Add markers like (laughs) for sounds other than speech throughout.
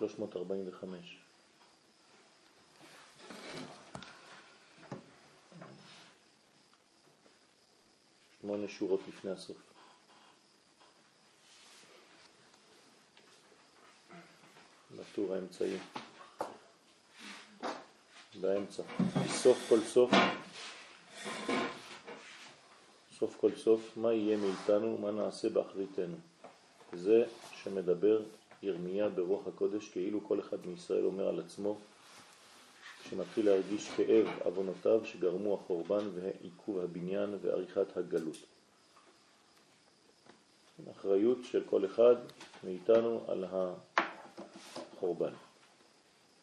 345. שמונה שורות לפני הסוף. בטור האמצעי. באמצע. סוף כל סוף, סוף כל סוף, מה יהיה מאיתנו, מה נעשה באחריתנו. זה שמדבר ירמיה ברוח הקודש, כאילו כל אחד מישראל אומר על עצמו, שמתחיל להרגיש כאב אבונותיו שגרמו החורבן ועיכוב הבניין ועריכת הגלות. אחריות של כל אחד מאיתנו על החורבן.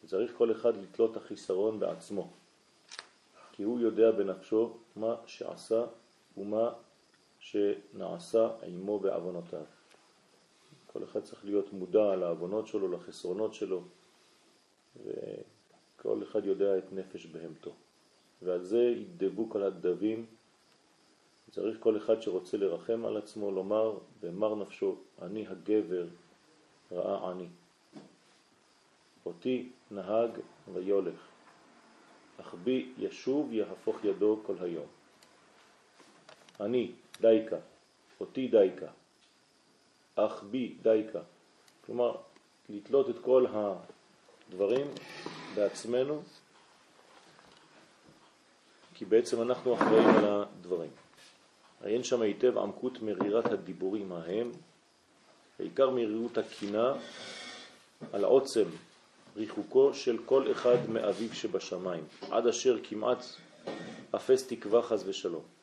צריך כל אחד לתלות החיסרון בעצמו, כי הוא יודע בנפשו מה שעשה ומה שנעשה עמו בעוונותיו. כל אחד צריך להיות מודע לעוונות שלו, לחסרונות שלו, וכל אחד יודע את נפש בהמתו. ועל זה ידבו כל הדבים. צריך כל אחד שרוצה לרחם על עצמו לומר במר נפשו, אני הגבר ראה עני. אותי נהג ויולך, אך בי ישוב יהפוך ידו כל היום. אני דייקה, אותי דייקה, אך בי דייקה. כלומר, לתלות את כל הדברים בעצמנו, כי בעצם אנחנו אחראים על הדברים. עיין שם היטב עמקות מרירת הדיבורים ההם, בעיקר מרירות הקינה על עוצם ריחוקו של כל אחד מאביו שבשמיים, עד אשר כמעט אפס תקווה חז ושלום.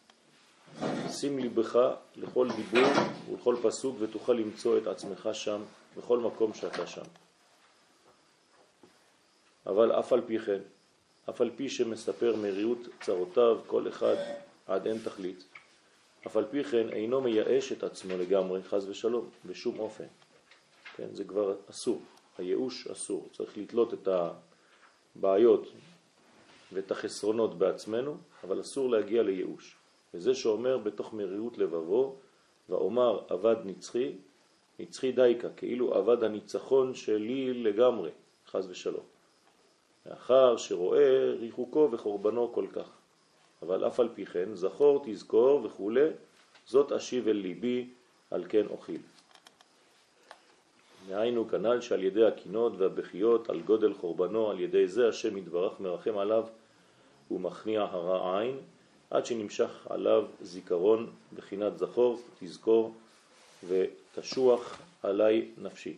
שים ליבך לכל דיבור ולכל פסוק ותוכל למצוא את עצמך שם, בכל מקום שאתה שם. אבל אף על פי כן, אף על פי שמספר מריאות צרותיו כל אחד עד אין תכלית, אף על פי כן אינו מייאש את עצמו לגמרי, חז ושלום, בשום אופן. כן, זה כבר אסור. הייאוש אסור, צריך לתלות את הבעיות ואת החסרונות בעצמנו, אבל אסור להגיע לייאוש. וזה שאומר בתוך מרירות לבבו, ואומר עבד נצחי, נצחי דייקה, כאילו עבד הניצחון שלי לגמרי, חז ושלום. לאחר שרואה ריחוקו וחורבנו כל כך. אבל אף על פי כן, זכור, תזכור וכו', זאת אשיב אל ליבי, על כן אוכיל. מהיינו כנ"ל שעל ידי הקינות והבכיות על גודל חורבנו, על ידי זה השם יתברך מרחם עליו ומכניע הרע עין, עד שנמשך עליו זיכרון בחינת זכור, תזכור ותשוח עליי נפשי.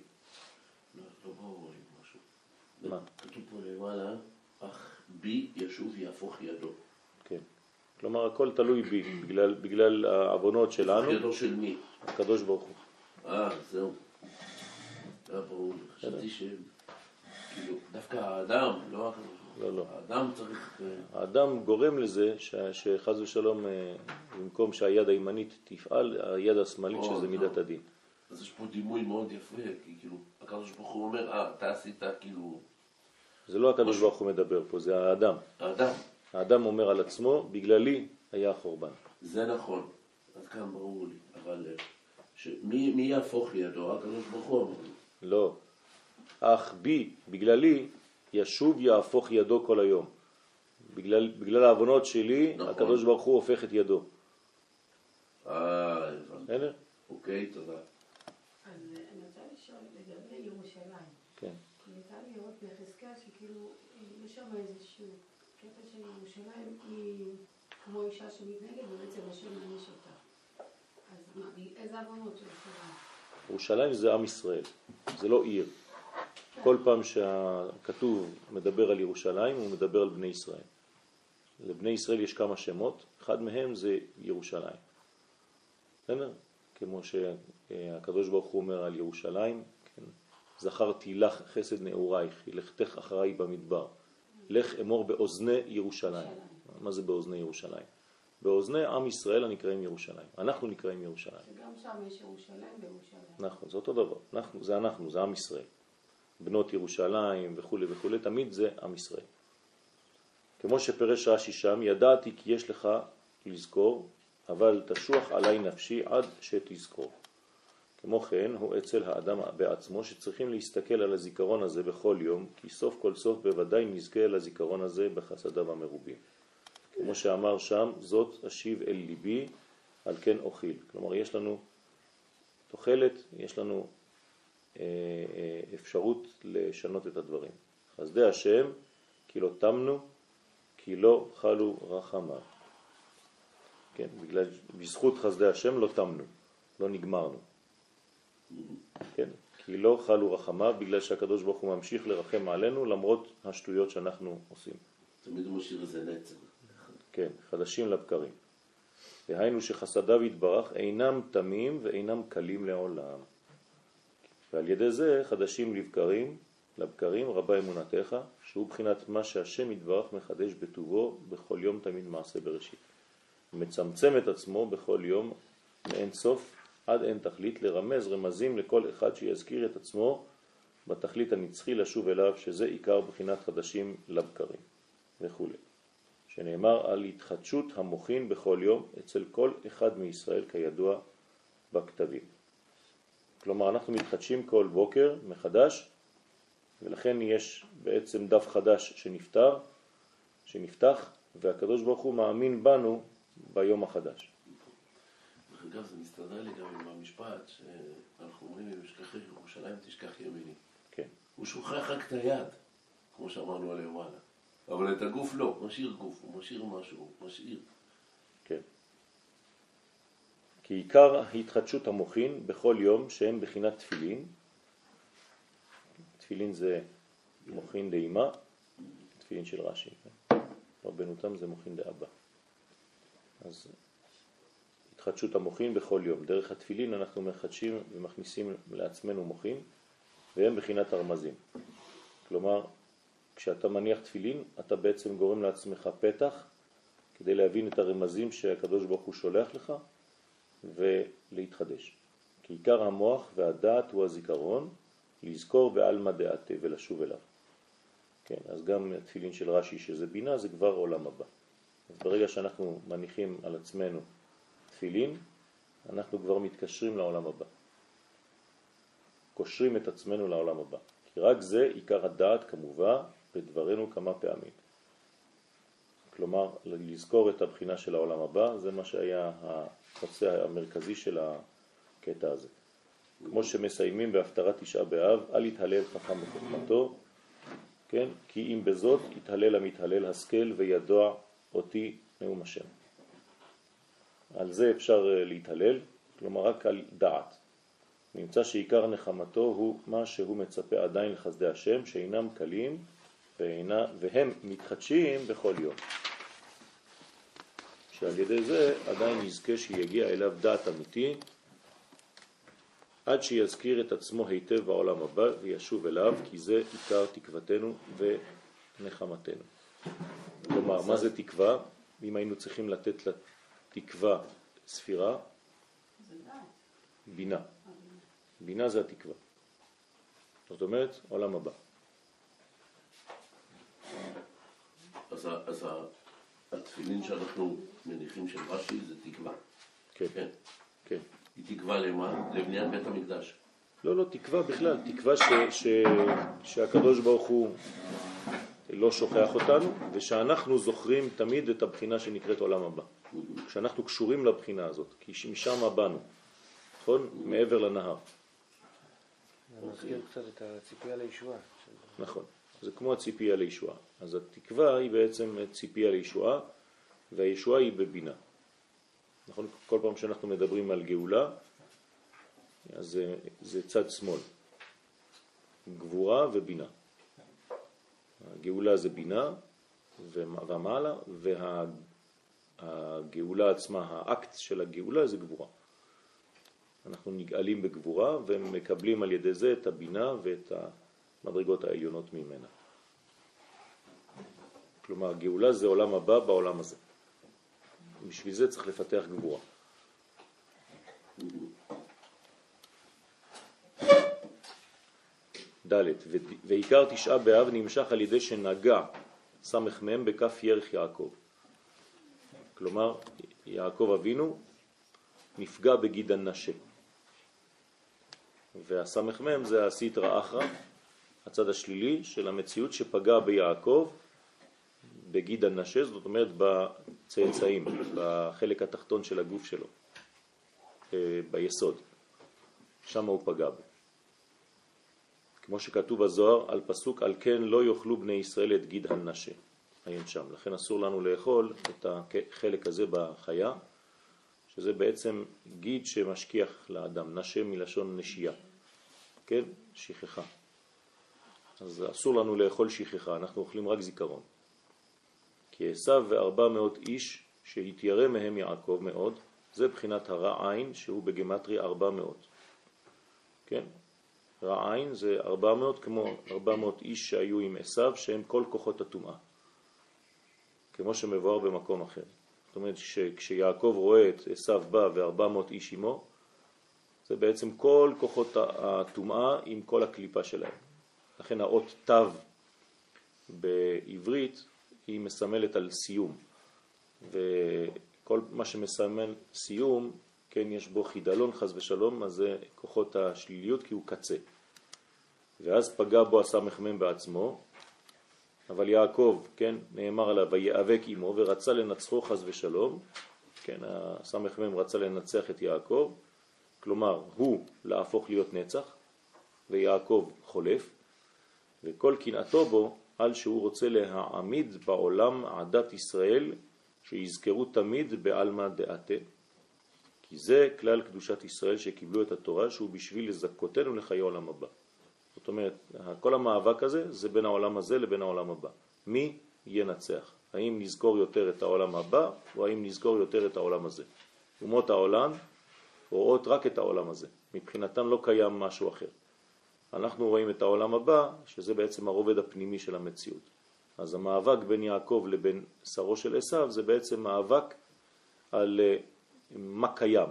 מה? כתוב פה למעלה, אך בי ישוב יהפוך ידו. כן. כלומר, הכל תלוי בי, בגלל, בגלל העוונות שלנו. ידו של מי? הקדוש ברוך הוא. אה, זהו. היה ברור. חשבתי ש... כאילו, דווקא האדם, לא הקדוש לא, לא. האדם צריך... אה, האדם גורם לזה ש- שחז ושלום, אה, במקום שהיד הימנית תפעל, היד השמאלית שזה זהו. מידת הדין. אז יש פה דימוי מאוד יפה, כי כאילו, הקדוש ברוך הוא אומר, אה, אתה עשית כאילו... זה לא הקדוש. ברוך הוא מדבר פה, זה האדם. האדם, האדם אומר על עצמו, בגללי היה החורבן. זה נכון. אז כאן ברור לי. אבל אה, שמי מי יהפוך ידו? הקדוש ברוך הוא אמר לי. לא. אך בי, בגללי, ישוב יהפוך ידו כל היום. בגלל, בגלל העוונות שלי, נכון. הקדוש ברוך הוא הופך את ידו. אה, הבנתי. בסדר? אוקיי, תודה. אז אה, אני רוצה לשאול לגבי ירושלים. כן. כי לי לראות ביחזקאל שכאילו אה, יש שם איזשהו קטע של ירושלים היא כמו אישה שמתנהגת ובעצם השם מעניש אותה. אז מה, איזה עוונות של ירושלים? ירושלים זה עם ישראל, זה לא עיר. כל פעם שהכתוב מדבר על ירושלים, הוא מדבר על בני ישראל. לבני ישראל יש כמה שמות, אחד מהם זה ירושלים. בסדר? כמו שהקדוש ברוך הוא אומר על ירושלים, כן? זכרתי לך חסד נעורייך, לכתך אחריי במדבר. לך אמור באוזני ירושלים. מה זה באוזני ירושלים? באוזני עם ישראל הנקראים ירושלים. אנחנו נקראים ירושלים. שגם שם יש ירושלים בירושלים. נכון, זה אותו דבר. אנחנו, זה אנחנו, זה עם ישראל. בנות ירושלים וכו' וכו', תמיד זה עם ישראל. כמו שפרש רש"י שם, ידעתי כי יש לך לזכור, אבל תשוח עליי נפשי עד שתזכור. כמו כן הוא אצל האדם בעצמו שצריכים להסתכל על הזיכרון הזה בכל יום, כי סוף כל סוף בוודאי נזכה לזיכרון הזה בחסדיו המרובים. כמו שאמר שם, זאת אשיב אל ליבי, על כן אוכיל. כלומר, יש לנו תוחלת, יש לנו אפשרות לשנות את הדברים. חסדי השם, כי לא תמנו, כי לא חלו רחמיו. כן, בגלל, בזכות חסדי השם לא תמנו, לא נגמרנו. כן, כי לא חלו רחמיו בגלל שהקדוש ברוך הוא ממשיך לרחם עלינו למרות השטויות שאנחנו עושים. תמיד הוא משאיר איזה נצר. כן, חדשים לבקרים. דהיינו שחסדיו יתברך אינם תמים ואינם קלים לעולם. ועל ידי זה חדשים לבקרים, לבקרים רבה אמונתך, שהוא בחינת מה שהשם יתברך מחדש בטובו בכל יום תמיד מעשה בראשית. מצמצם את עצמו בכל יום מאין סוף עד אין תכלית לרמז רמזים לכל אחד שיזכיר את עצמו בתכלית הנצחי לשוב אליו, שזה עיקר בחינת חדשים לבקרים וכו'. שנאמר על התחדשות המוחין בכל יום אצל כל אחד מישראל כידוע בכתבים. כלומר אנחנו מתחדשים כל בוקר מחדש ולכן יש בעצם דף חדש שנפתר, שנפתח והקדוש ברוך הוא מאמין בנו ביום החדש. אגב, זה מסתדר לי גם עם המשפט שאנחנו אומרים, אם אשכח ירושלים תשכח ימיני. כן. הוא שוכח רק את היד, כמו שאמרנו עליהם מעלה. אבל את הגוף לא, משאיר גוף, הוא משאיר משהו, משאיר. כי עיקר התחדשות המוחין בכל יום שהם בחינת תפילין, תפילין זה מוחין דאימה, תפילין של רש"י, כן? רבנו תם זה מוחין דאבא. אז התחדשות המוחין בכל יום. דרך התפילין אנחנו מחדשים ומכניסים לעצמנו מוחין, והם בחינת הרמזים. כלומר, כשאתה מניח תפילין, אתה בעצם גורם לעצמך פתח כדי להבין את הרמזים שהקדוש ברוך הוא שולח לך ולהתחדש. כי עיקר המוח והדעת הוא הזיכרון, לזכור בעלמא דעתה ולשוב אליו. כן, אז גם תפילין של רש"י שזה בינה זה כבר עולם הבא. אז ברגע שאנחנו מניחים על עצמנו תפילין, אנחנו כבר מתקשרים לעולם הבא. קושרים את עצמנו לעולם הבא. כי רק זה עיקר הדעת כמובן בדברנו כמה פעמים. כלומר, לזכור את הבחינה של העולם הבא, זה מה שהיה הנושא המרכזי של הקטע הזה. כמו שמסיימים בהפטרת תשעה באב, אל יתהלל חכם בחוכמתו, כן? כי אם בזאת יתהלל המתהלל השכל וידוע אותי נאום השם. על זה אפשר אה, להתהלל, כלומר רק על דעת. נמצא שעיקר נחמתו הוא מה שהוא מצפה עדיין לחסדי השם, שאינם קלים ואינה, והם מתחדשים בכל יום. שעל ידי זה עדיין נזכה שיגיע אליו דעת אמיתי, עד שיזכיר את עצמו היטב בעולם הבא וישוב אליו, כי זה עיקר תקוותנו ונחמתנו. כלומר, מה זה תקווה? אם היינו צריכים לתת לתקווה ספירה, בינה. בינה זה התקווה. זאת אומרת, עולם הבא. אז, התפילין שאנחנו מניחים של רש"י זה תקווה. כן. כן. כן. היא תקווה למה? לבניית בית המקדש. לא, לא, תקווה בכלל, תקווה ש, ש, שהקדוש ברוך הוא לא שוכח אותנו, ושאנחנו זוכרים תמיד את הבחינה שנקראת עולם הבא. כשאנחנו קשורים לבחינה הזאת, כי משם באנו, נכון? מעבר לנהר. זה מזכיר קצת את הציפייה לישועה. נכון, זה כמו הציפייה לישועה. אז התקווה היא בעצם ציפייה לישועה, והישועה היא בבינה. נכון? כל פעם שאנחנו מדברים על גאולה, אז זה, זה צד שמאל, גבורה ובינה. הגאולה זה בינה ומעלה, והגאולה עצמה, האקט של הגאולה זה גבורה. אנחנו נגאלים בגבורה ומקבלים על ידי זה את הבינה ואת המדרגות העליונות ממנה. כלומר, גאולה זה עולם הבא בעולם הזה. בשביל זה צריך לפתח גבורה. ד' ועיקר תשעה באב נמשך על ידי שנגע סמ"ם בכף ירך יעקב. כלומר, יעקב אבינו נפגע בגיד הנשה. והסמ"ם זה הסיטרא אחרא, הצד השלילי של המציאות שפגע ביעקב בגיד הנשה, זאת אומרת בצאצאים, בחלק התחתון של הגוף שלו, אה, ביסוד. שם הוא פגע בו. כמו שכתוב בזוהר, על פסוק על כן לא יאכלו בני ישראל את גיד הנשה. עיין שם. לכן אסור לנו לאכול את החלק הזה בחיה, שזה בעצם גיד שמשכיח לאדם, נשה מלשון נשייה, כן? שכחה. אז אסור לנו לאכול שכחה, אנחנו אוכלים רק זיכרון. כי עשיו וארבע מאות איש שהתיירא מהם יעקב מאוד, זה בחינת הרע עין שהוא בגמטרי ארבע מאות. כן? רע עין זה ארבע מאות כמו ארבע מאות איש שהיו עם עשיו שהם כל כוחות הטומאה. כמו שמבואר במקום אחר. זאת אומרת שכשיעקב רואה את עשיו בא וארבע מאות איש עמו, זה בעצם כל כוחות הטומאה עם כל הקליפה שלהם. לכן האות תו בעברית היא מסמלת על סיום, וכל מה שמסמל סיום, כן, יש בו חידלון חז ושלום, אז זה כוחות השליליות כי הוא קצה. ואז פגע בו הסמ"ם בעצמו, אבל יעקב, כן, נאמר עליו, ויאבק עמו ורצה לנצחו חז ושלום, כן, הסמ"ם רצה לנצח את יעקב, כלומר הוא להפוך להיות נצח, ויעקב חולף, וכל קנאתו בו על שהוא רוצה להעמיד בעולם עדת ישראל שיזכרו תמיד בעלמא דעתה. כי זה כלל קדושת ישראל שקיבלו את התורה שהוא בשביל לזכותנו לחיי עולם הבא. זאת אומרת, כל המאבק הזה זה בין העולם הזה לבין העולם הבא. מי ינצח? האם נזכור יותר את העולם הבא או האם נזכור יותר את העולם הזה? אומות העולם רואות רק את העולם הזה. מבחינתם לא קיים משהו אחר. אנחנו רואים את העולם הבא, שזה בעצם הרובד הפנימי של המציאות. אז המאבק בין יעקב לבין שרו של עשיו זה בעצם מאבק על אה, מה קיים,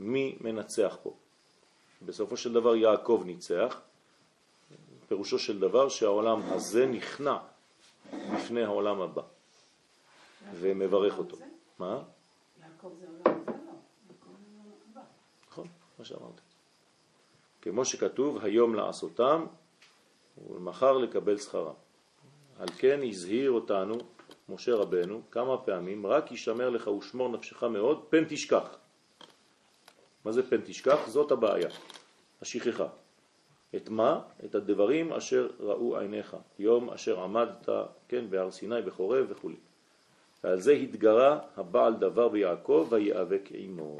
מי מנצח פה. בסופו של דבר יעקב ניצח, פירושו של דבר שהעולם הזה נכנע בפני העולם הבא ומברך אותו. מה? יעקב זה עולם הזה לא, נכון, מה שאמרתי. כמו שכתוב, היום לעשותם ולמחר לקבל שכרם. על כן הזהיר אותנו משה רבנו כמה פעמים, רק ישמר לך ושמור נפשך מאוד, פן תשכח. מה זה פן תשכח? זאת הבעיה, השכחה. את מה? את הדברים אשר ראו עיניך, יום אשר עמדת, כן, בהר סיני, בחורב וכו'. ועל זה התגרה הבעל דבר ביעקב ויאבק עמו.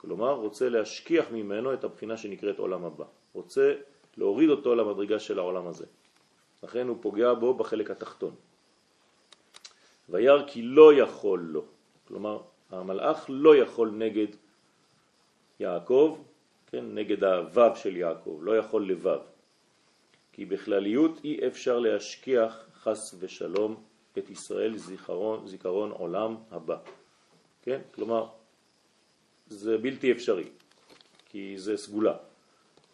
כלומר, רוצה להשכיח ממנו את הבחינה שנקראת עולם הבא. רוצה להוריד אותו למדרגה של העולם הזה. לכן הוא פוגע בו בחלק התחתון. וירא כי לא יכול לו, כלומר המלאך לא יכול נגד יעקב, כן, נגד הוו של יעקב, לא יכול לבב. כי בכלליות אי אפשר להשכיח חס ושלום את ישראל זיכרון, זיכרון עולם הבא. כן? כלומר, זה בלתי אפשרי, כי זה סגולה.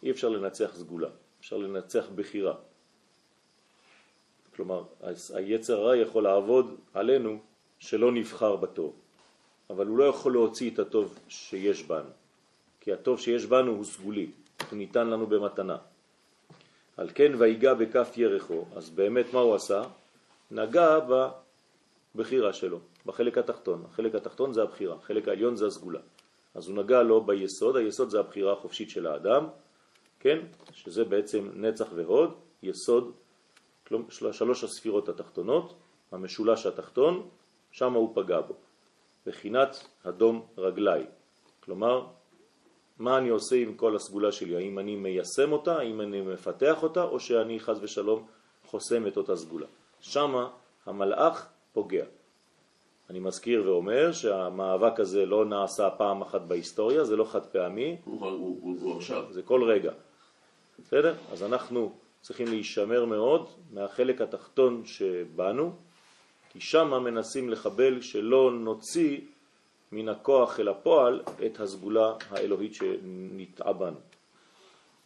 אי אפשר לנצח סגולה, אפשר לנצח בחירה. כלומר, היצר הרע יכול לעבוד עלינו שלא נבחר בטוב, אבל הוא לא יכול להוציא את הטוב שיש בנו, כי הטוב שיש בנו הוא סגולי, הוא ניתן לנו במתנה. על כן ויגע בכף ירחו, אז באמת מה הוא עשה? נגע בבחירה שלו, בחלק התחתון. החלק התחתון זה הבחירה, החלק העליון זה הסגולה. אז הוא נגע לו ביסוד, היסוד זה הבחירה החופשית של האדם, כן? שזה בעצם נצח והוד, יסוד, שלוש הספירות התחתונות, המשולש התחתון, שם הוא פגע בו, בחינת אדום רגלי. כלומר, מה אני עושה עם כל הסגולה שלי? האם אני מיישם אותה, האם אני מפתח אותה, או שאני חז ושלום חוסם את אותה סגולה. שם המלאך פוגע. אני מזכיר ואומר שהמאבק הזה לא נעשה פעם אחת בהיסטוריה, זה לא חד פעמי, הוא, עכשיו. זה כל רגע. בסדר? אז אנחנו צריכים להישמר מאוד מהחלק התחתון שבנו, כי שם מנסים לחבל שלא נוציא מן הכוח אל הפועל את הסגולה האלוהית שנטעה בנו.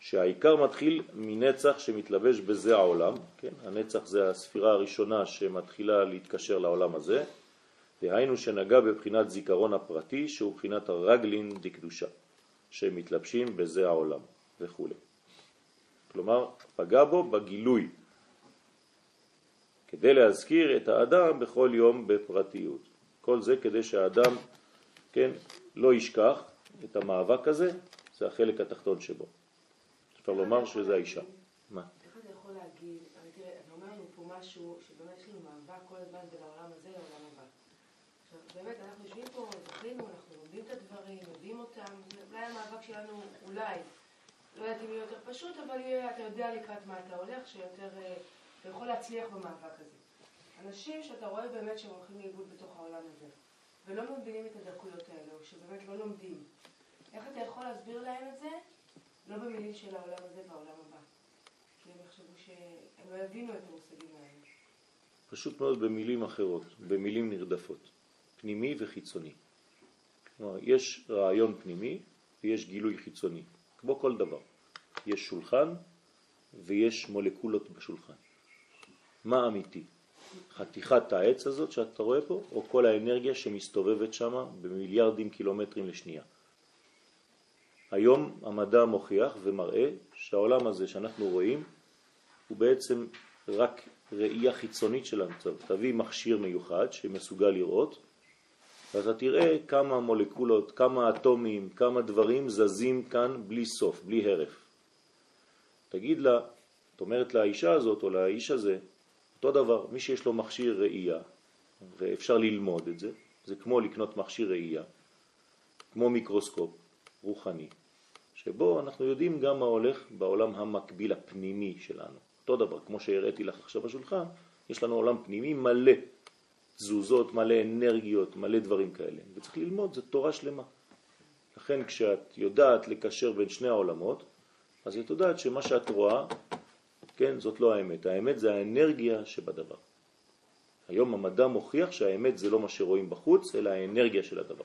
שהעיקר מתחיל מנצח שמתלבש בזה העולם, כן? הנצח זה הספירה הראשונה שמתחילה להתקשר לעולם הזה, דהיינו שנגע בבחינת זיכרון הפרטי שהוא בחינת הרגלין דקדושה, שמתלבשים בזה העולם. וכו'. כלומר, פגע בו בגילוי, כדי להזכיר את האדם בכל יום בפרטיות. כל זה כדי שהאדם, כן, לא ישכח את המאבק הזה, זה החלק התחתון שבו. אפשר לומר שזה האישה. מה? איך אתה יכול להגיד, תראה, אתה אומר לנו פה משהו, שבאמת יש לנו מאבק כל הזמן בין העולם הזה לעולם הבא. עכשיו, באמת, אנחנו יושבים פה, זכינו, אנחנו לומדים את הדברים, יודעים אותם, אולי המאבק שלנו, אולי, לא יודעת אם יהיה יותר פשוט, אבל יהיה, אתה יודע לקראת מה אתה הולך, שיותר, אה, אתה יכול להצליח במאבק הזה. אנשים שאתה רואה באמת שהם הולכים לאיבוד בתוך העולם הזה, ולא מבינים את הדקויות האלה, או שבאמת לא לומדים. איך אתה יכול להסביר להם את זה, לא במילים של העולם הזה והעולם הבא? כי הם יחשבו שהם לא יבינו את המושגים האלה. פשוט מאוד במילים אחרות, במילים נרדפות, פנימי וחיצוני. כלומר, יש רעיון פנימי ויש גילוי חיצוני, כמו כל דבר. יש שולחן ויש מולקולות בשולחן. מה אמיתי? חתיכת העץ הזאת שאתה רואה פה, או כל האנרגיה שמסתובבת שם במיליארדים קילומטרים לשנייה. היום המדע מוכיח ומראה שהעולם הזה שאנחנו רואים הוא בעצם רק ראייה חיצונית של המצב. תביא מכשיר מיוחד שמסוגל לראות ואתה תראה כמה מולקולות, כמה אטומים, כמה דברים זזים כאן בלי סוף, בלי הרף. תגיד לה, את אומרת לאישה הזאת או לאיש הזה, אותו דבר, מי שיש לו מכשיר ראייה, ואפשר ללמוד את זה, זה כמו לקנות מכשיר ראייה, כמו מיקרוסקופ רוחני, שבו אנחנו יודעים גם מה הולך בעולם המקביל הפנימי שלנו. אותו דבר, כמו שהראיתי לך עכשיו בשולחן, יש לנו עולם פנימי מלא תזוזות, מלא אנרגיות, מלא דברים כאלה, וצריך ללמוד, זו תורה שלמה. לכן כשאת יודעת לקשר בין שני העולמות, אז את יודעת שמה שאת רואה, כן, זאת לא האמת. האמת זה האנרגיה שבדבר. היום המדע מוכיח שהאמת זה לא מה שרואים בחוץ, אלא האנרגיה של הדבר.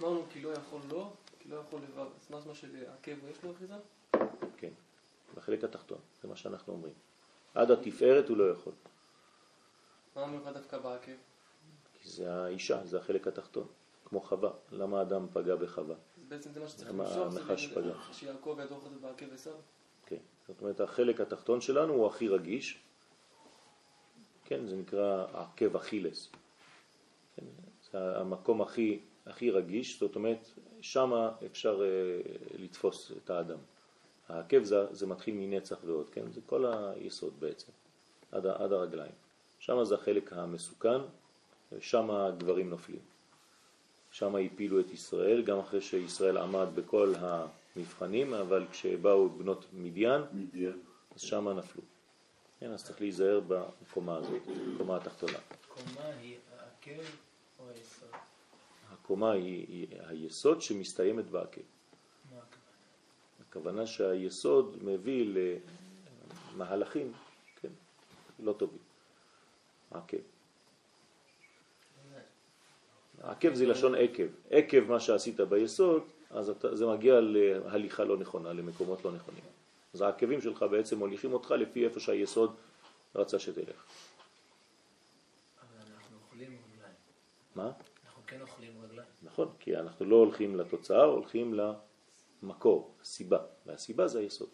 אמרנו כי לא יכול לא, כי לא יכול לבד. אז מה מה שלעכב יש לו אחיזה? כן, בחלק התחתון, זה מה שאנחנו אומרים. עד התפארת הוא לא יכול, מה מיוחד דווקא בעקב? כי זה האישה, זה החלק התחתון, כמו חווה. למה האדם פגע בחווה? בעצם זה מה שצריך למשוך, הנחש פגע? שיעקב ידוך את זה בעקב עשיו. כן, זאת אומרת החלק התחתון שלנו הוא הכי רגיש, כן, זה נקרא עקב אכילס. כן, זה המקום הכי, הכי רגיש, זאת אומרת, שם אפשר uh, לתפוס את האדם. העקב זה, זה מתחיל מנצח ועוד, כן, זה כל היסוד בעצם, עד, עד הרגליים. שם זה החלק המסוכן, שם הגברים נופלים. שם הפילו את ישראל, גם אחרי שישראל עמד בכל המבחנים, אבל כשבאו בנות מדיין, מדיין. אז שם נפלו. כן, אז צריך להיזהר בקומה הזאת, בקומה התחתונה. קומה היא העקב או היסוד? הקומה היא, היא היסוד שמסתיימת הכוונה? הכוונה שהיסוד מביא למהלכים, כן, לא טובים. עקב. עקב זה לשון עקב. עקב מה שעשית ביסוד, אז אתה, זה מגיע להליכה לא נכונה, למקומות לא נכונים. אז העקבים שלך בעצם מוליכים אותך לפי איפה שהיסוד רצה שתלך. מה? אנחנו כן אוכלים רגליים. נכון, כי אנחנו לא הולכים לתוצאה, הולכים למקור, הסיבה, והסיבה זה היסוד.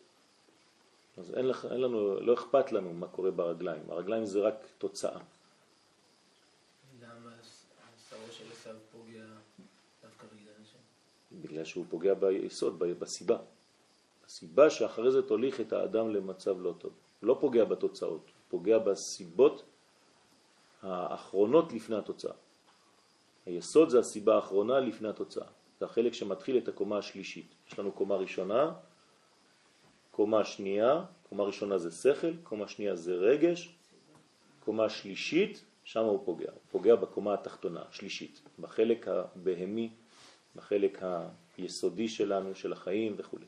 אז אין, לך, אין לנו, לא אכפת לנו מה קורה ברגליים, הרגליים זה רק תוצאה. למה השערו של עשיו פוגע דווקא בגלל השם? בגלל שהוא פוגע ביסוד, בסיבה. הסיבה שאחרי זה תוליך את האדם למצב לא טוב. לא פוגע בתוצאות, פוגע בסיבות האחרונות לפני התוצאה. היסוד זה הסיבה האחרונה לפני התוצאה. זה החלק שמתחיל את הקומה השלישית. יש לנו קומה ראשונה, קומה שנייה, קומה ראשונה זה שכל, קומה שנייה זה רגש, קומה שלישית, שם הוא פוגע. הוא פוגע בקומה התחתונה, שלישית, בחלק הבהמי, בחלק היסודי שלנו, של החיים וכו'.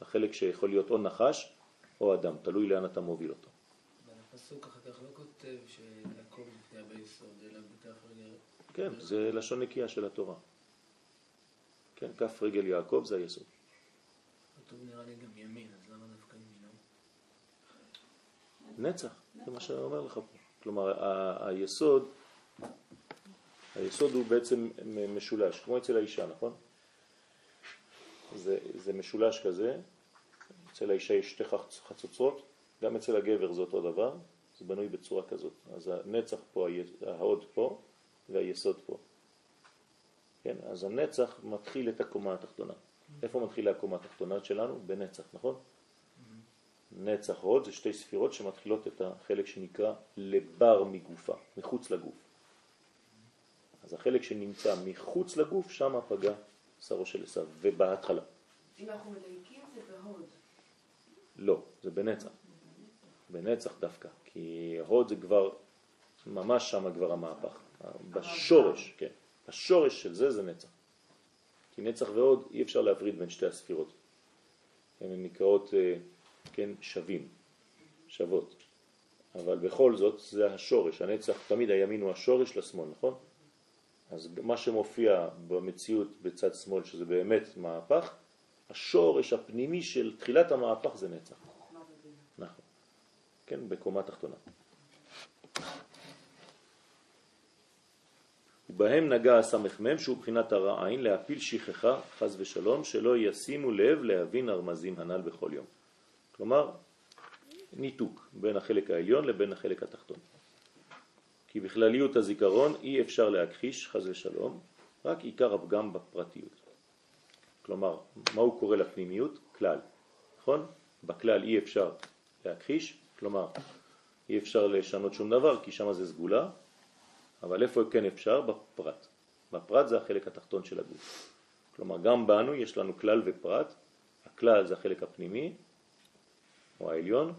החלק שיכול להיות או נחש או אדם, תלוי לאן אתה מוביל אותו. הפסוק אחר כך לא כותב שיעקב נפגע ביסוד, אלא בכף רגל. כן, זה לשון נקייה של התורה. כן, כף רגל יעקב זה היסוד. כתוב נראה לי גם ימין, אז למה דווקא ימינו? נצח, זה מה שאני אומר לך פה. כלומר, היסוד, היסוד הוא בעצם משולש, כמו אצל האישה, נכון? זה, זה משולש כזה, אצל האישה יש שתי חצ- חצוצרות, גם אצל הגבר זה אותו דבר, זה בנוי בצורה כזאת. אז הנצח פה, ההוד פה והיסוד פה. כן, אז הנצח מתחיל את הקומה התחתונה. איפה מתחילה הקומה התחתונה שלנו? בנצח, נכון? נצח הוד זה שתי ספירות שמתחילות את החלק שנקרא לבר מגופה, מחוץ לגוף. אז החלק שנמצא מחוץ לגוף, שם פגע שרו של עשיו, ובהתחלה. אם אנחנו מדייקים זה בהוד. לא, זה בנצח. בנצח דווקא, כי הוד זה כבר, ממש שם כבר המהפך. בשורש, כן. השורש של זה זה נצח. כי נצח והוד אי אפשר להפריד בין שתי הספירות. הן נקראות, אה, כן, שווים, שוות. אבל בכל זאת זה השורש. הנצח, תמיד הימין הוא השורש לשמאל, נכון? אז מה שמופיע במציאות בצד שמאל, שזה באמת מהפך, השורש הפנימי של תחילת המהפך זה נצח. נכון. כן, בקומה תחתונה. ובהם נגע הסמ"ם שהוא בחינת הרע עין להפיל שכחה חז ושלום שלא ישימו לב להבין הרמזים הנ"ל בכל יום. כלומר, ניתוק בין החלק העליון לבין החלק התחתון. כי בכלליות הזיכרון אי אפשר להכחיש חז ושלום, רק עיקר הפגם בפרטיות. כלומר, מה הוא קורא לפנימיות? כלל, נכון? בכלל אי אפשר להכחיש, כלומר, אי אפשר לשנות שום דבר כי שם זה סגולה, אבל איפה כן אפשר? בפרט. בפרט זה החלק התחתון של הגוף. כלומר, גם בנו יש לנו כלל ופרט, הכלל זה החלק הפנימי, או העליון,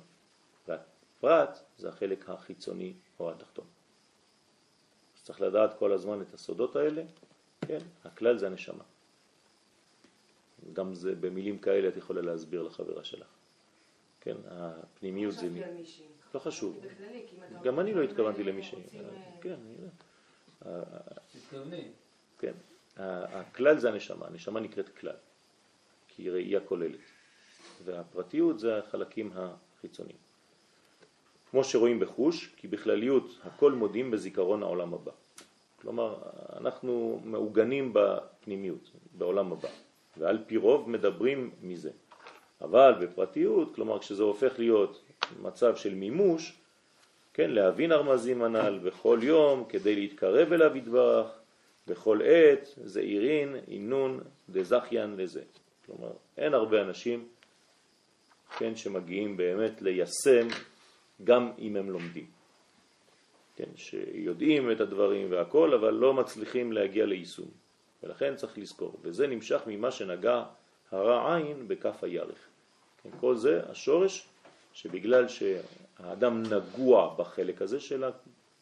והפרט זה החלק החיצוני או התחתון. אז צריך לדעת כל הזמן את הסודות האלה, כן? הכלל זה הנשמה. גם זה במילים כאלה את יכולה להסביר לחברה שלך. כן, הפנימיות זה... מישהי. לא חשוב. גם אני לא התכוונתי האלה, למישהי. רוצים, אה, כן, אני יודע. תתכווני. כן. הכלל זה הנשמה, הנשמה נקראת כלל, כי היא ראייה כוללת. והפרטיות זה החלקים החיצוניים. כמו שרואים בחוש, כי בכלליות הכל מודים בזיכרון העולם הבא. כלומר, אנחנו מעוגנים בפנימיות, בעולם הבא, ועל פי רוב מדברים מזה. אבל בפרטיות, כלומר כשזה הופך להיות מצב של מימוש, כן, להבין הרמזים הנ"ל בכל יום כדי להתקרב אליו יתברך, בכל עת, זעירין, אינון, דזכיין לזה. כלומר, אין הרבה אנשים, כן, שמגיעים באמת ליישם גם אם הם לומדים. כן, שיודעים את הדברים והכל, אבל לא מצליחים להגיע ליישום. ולכן צריך לזכור, וזה נמשך ממה שנגע הרע עין בכף הירך. כן, כל זה השורש שבגלל שהאדם נגוע בחלק הזה של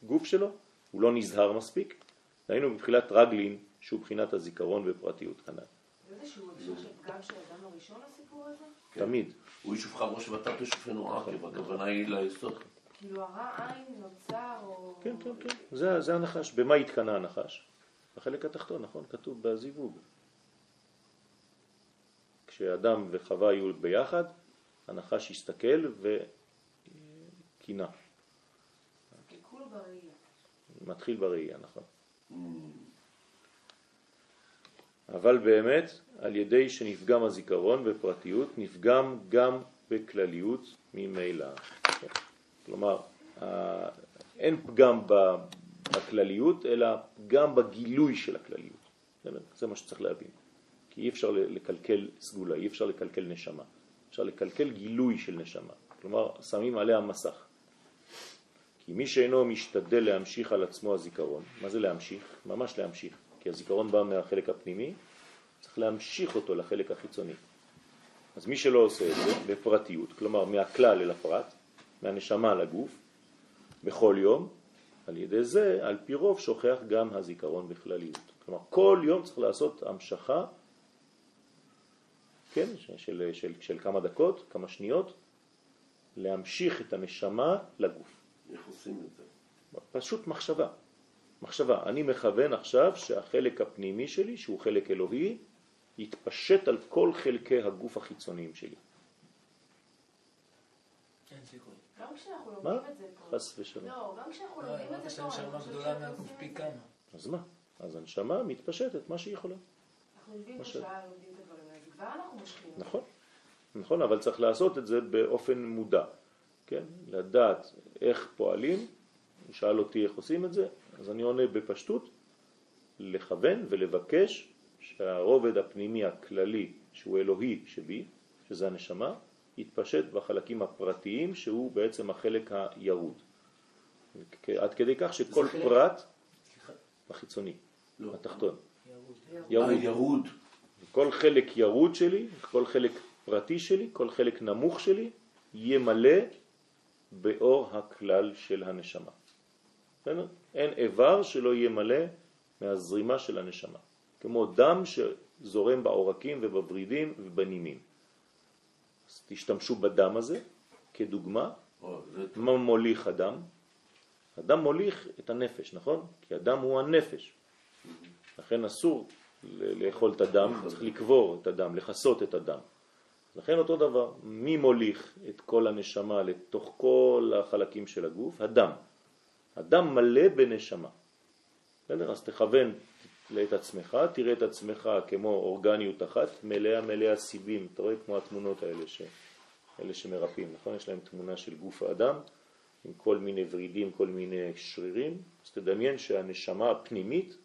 הגוף שלו, הוא לא נזהר מספיק, היינו מבחינת רגלין, שהוא בחינת הזיכרון ופרטיות כנ"ל. זה איזשהו הקשר של פגם של האדם הראשון לסיפור הזה? תמיד. הוא ישופך ראש ות"ת ישופנו עקב, הכוונה היא ליסוד. כאילו הרע עין נוצר או... כן, כן, כן. זה, זה הנחש. במה התקנה הנחש? בחלק התחתון, נכון? כתוב בזיווג. כשאדם וחווה היו ביחד, הנחש הסתכל וקינה. קלקול בראייה. מתחיל בראייה, נכון. אבל באמת, על ידי שנפגם הזיכרון בפרטיות, נפגם גם בכלליות ממילא. כלומר, אין פגם בכלליות, אלא גם בגילוי של הכלליות. זה מה שצריך להבין. כי אי אפשר לקלקל סגולה, אי אפשר לקלקל נשמה. אפשר לקלקל גילוי של נשמה. כלומר, שמים עליה מסך. כי מי שאינו משתדל להמשיך על עצמו הזיכרון, מה זה להמשיך? ממש להמשיך. כי הזיכרון בא מהחלק הפנימי, צריך להמשיך אותו לחלק החיצוני. אז מי שלא עושה את זה בפרטיות, כלומר מהכלל אל הפרט, מהנשמה לגוף, בכל יום, על ידי זה, על פי רוב, שוכח גם הזיכרון בכלליות. כלומר, כל יום צריך לעשות המשכה, כן, של, של, של, של כמה דקות, כמה שניות, להמשיך את הנשמה לגוף. איך עושים את זה? פשוט מחשבה. מחשבה. אני מכוון עכשיו שהחלק הפנימי שלי, שהוא חלק אלוהי, יתפשט על כל חלקי הגוף החיצוניים שלי. אין סיכוי. גם כשאנחנו מה? לומדים את זה פה. חס ושלום. לא, גם כשאנחנו לא, לומדים את זה פה, חושבת גדולה מהגוף פי. כמה. אז מה? אז הנשמה מתפשטת מה שהיא יכולה. אנחנו יושבים פה עכשיו. שעה, לומדים אנחנו מושכים. נכון, נכון, אבל צריך לעשות את זה באופן מודע, כן? לדעת איך פועלים, הוא שאל אותי איך עושים את זה, אז אני עונה בפשטות, לכוון ולבקש שהרובד הפנימי הכללי, שהוא אלוהי שבי, שזה הנשמה, יתפשט בחלקים הפרטיים, שהוא בעצם החלק הירוד. עד כדי כך שכל פרט. החיצוני, לא. התחתון, אה, ירוד. ירוד. כל חלק ירוד שלי, כל חלק פרטי שלי, כל חלק נמוך שלי, יהיה מלא באור הכלל של הנשמה. בסדר? אין איבר שלא יהיה מלא מהזרימה של הנשמה. כמו דם שזורם בעורקים ובוורידים ובנימים. אז תשתמשו בדם הזה כדוגמה. מה מוליך הדם? הדם מוליך את הנפש, נכון? כי הדם הוא הנפש. לכן אסור לאכול את הדם, צריך לקבור את הדם, לכסות את הדם. לכן אותו דבר, מי מוליך את כל הנשמה לתוך כל החלקים של הגוף? הדם. הדם מלא בנשמה. בסדר? אז תכוון את עצמך, תראה את עצמך כמו אורגניות אחת, מלאה מלאה סיבים, אתה רואה כמו התמונות האלה, ש... אלה שמרפאים, נכון? יש להם תמונה של גוף האדם עם כל מיני ורידים, כל מיני שרירים, אז תדמיין שהנשמה הפנימית,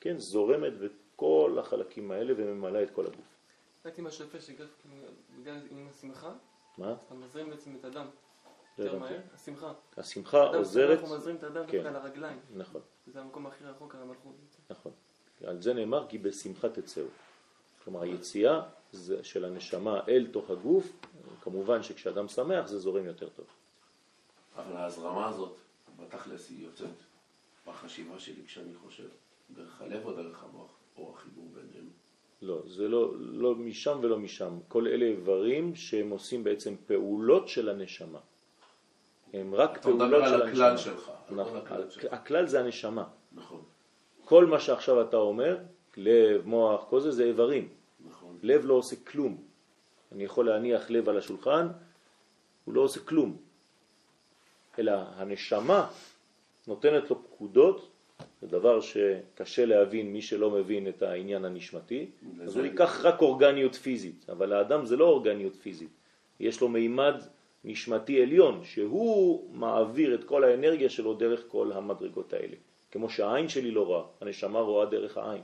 כן, זורמת בכל החלקים האלה וממלאה את כל הגוף. ראיתי משהו יפה שגל, בגלל עם השמחה, מה? אתה מזרים בעצם את הדם לא יותר. מהר, השמחה. השמחה אדם, עוזרת, אנחנו מזרים את הדם כן. דווקא לרגליים, נכון, זה המקום הכי רחוק על המלכות. נכון. על זה נאמר כי בשמחה תצאו. כלומר היציאה של הנשמה אל תוך הגוף, כמובן שכשאדם שמח זה זורם יותר טוב. אבל ההזרמה הזאת, בתכלס היא יוצאת בחשיבה שלי כשאני חושב, דרך הלב או דרך המוח, או החיבור ביניהם. לא, זה לא, לא משם ולא משם. כל אלה איברים שהם עושים בעצם פעולות של הנשמה. הם רק אתה מדבר פעולות על של הכלל הנשמה. שלך, נכון, כל הכלל שלך. הכלל זה הנשמה. נכון, כל מה שעכשיו אתה אומר, לב, מוח, כל זה, זה איברים. נכון. לב לא עושה כלום. אני יכול להניח לב על השולחן, הוא לא עושה כלום. אלא הנשמה נותנת לו פקודות, זה דבר שקשה להבין מי שלא מבין את העניין הנשמתי, אז הוא ייקח רק אורגניות פיזית, אבל האדם זה לא אורגניות פיזית, יש לו מימד נשמתי עליון, שהוא מעביר את כל האנרגיה שלו דרך כל המדרגות האלה. כמו שהעין שלי לא רואה, הנשמה רואה דרך העין.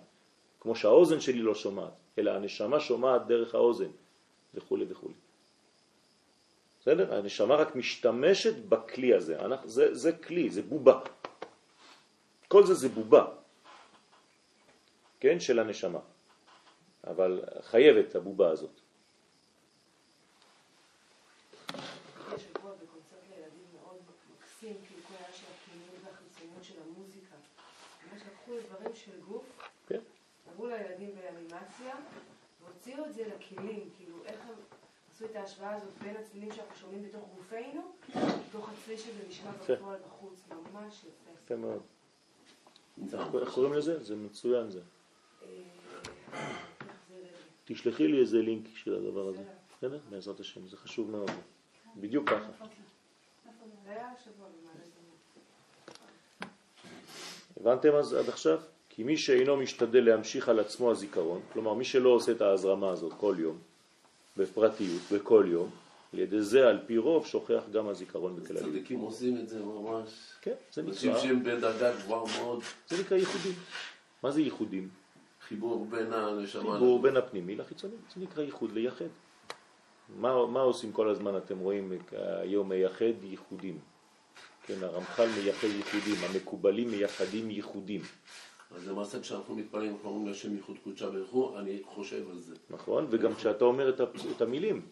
כמו שהאוזן שלי לא שומעת, אלא הנשמה שומעת דרך האוזן, וכו' וכו'. בסדר? הנשמה רק משתמשת בכלי הזה. אנחנו, זה, זה כלי, זה בובה. כל זה זה בובה, כן, של הנשמה. אבל חייבת הבובה הזאת. לילדים כן. לילדים באנימציה, והוציאו את זה לכלים, כאילו איך הם עשו את ההשוואה הזאת בין הצלילים שאנחנו שומעים בתוך גופנו, לתוך הצליל שזה נשמע. בפועל בחוץ, ממש יפה. יפה מאוד. איך קוראים לזה? זה מצוין זה. תשלחי לי איזה לינק של הדבר הזה. בסדר? בעזרת השם, זה חשוב מאוד. בדיוק ככה. הבנתם אז עד עכשיו? כי מי שאינו משתדל להמשיך על עצמו הזיכרון, כלומר מי שלא עושה את ההזרמה הזאת כל יום, בפרטיות, בכל יום, על ידי זה על פי רוב שוכח גם הזיכרון בכלליות. צדיקים עושים את זה ממש. כן, זה אנשים נקרא, שהם בדרגה גבוהה מאוד, זה נקרא ייחודים. מה זה ייחודים? חיבור בין הנשמה. חיבור בין הפנימי לחיצוני, זה נקרא ייחוד, לייחד. מה, מה עושים כל הזמן, אתם רואים היום מייחד ייחודים. כן, הרמח"ל מייחד ייחודים, המקובלים מייחדים ייחודים. אז למעשה כשאנחנו מתפללים, אנחנו אומרים לשם ייחוד קודשה ברכו, אני חושב על זה. נכון? וגם כשאתה אומר את המילים,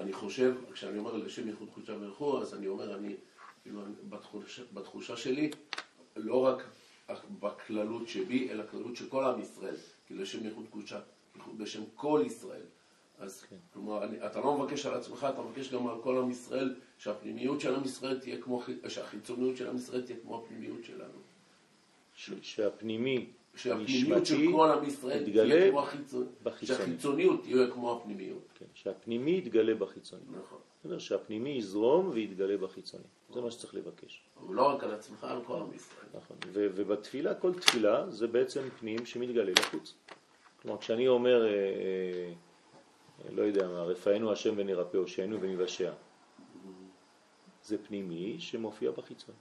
אני חושב, כשאני אומר לשם ייחוד קודשה ברכו, אז אני אומר, אני, כאילו, בתחושה, בתחושה שלי, לא רק בכללות שבי, אלא כללות של כל עם ישראל. כי לשם ייחוד קודשה, ייחוד בשם כל ישראל. אז, כן. כלומר, אני, אתה לא מבקש על עצמך, אתה מבקש גם על כל עם ישראל, שהפנימיות של עם ישראל תהיה כמו, חי- שהחיצוניות של עם ישראל תהיה כמו הפנימיות שלנו. ש, שהפנימי שהפנימיות של כל עם ישראל תהיה כמו החיצוניות. שהחיצוניות תהיה כמו הפנימיות. כן, שהפנימי יתגלה בחיצוני. נכון. בסדר? שהפנימי יזרום ויתגלה בחיצוני. זה מה שצריך לבקש. אבל לא רק על עצמך, על כל עם ישראל. נכון. ובתפילה, כל תפילה זה בעצם פנים שמתגלה לחוץ. כלומר, כשאני אומר, אה, אה, לא יודע מה, רפאנו השם ונרפא, הושענו ונבשע. זה פנימי שמופיע בחיצון.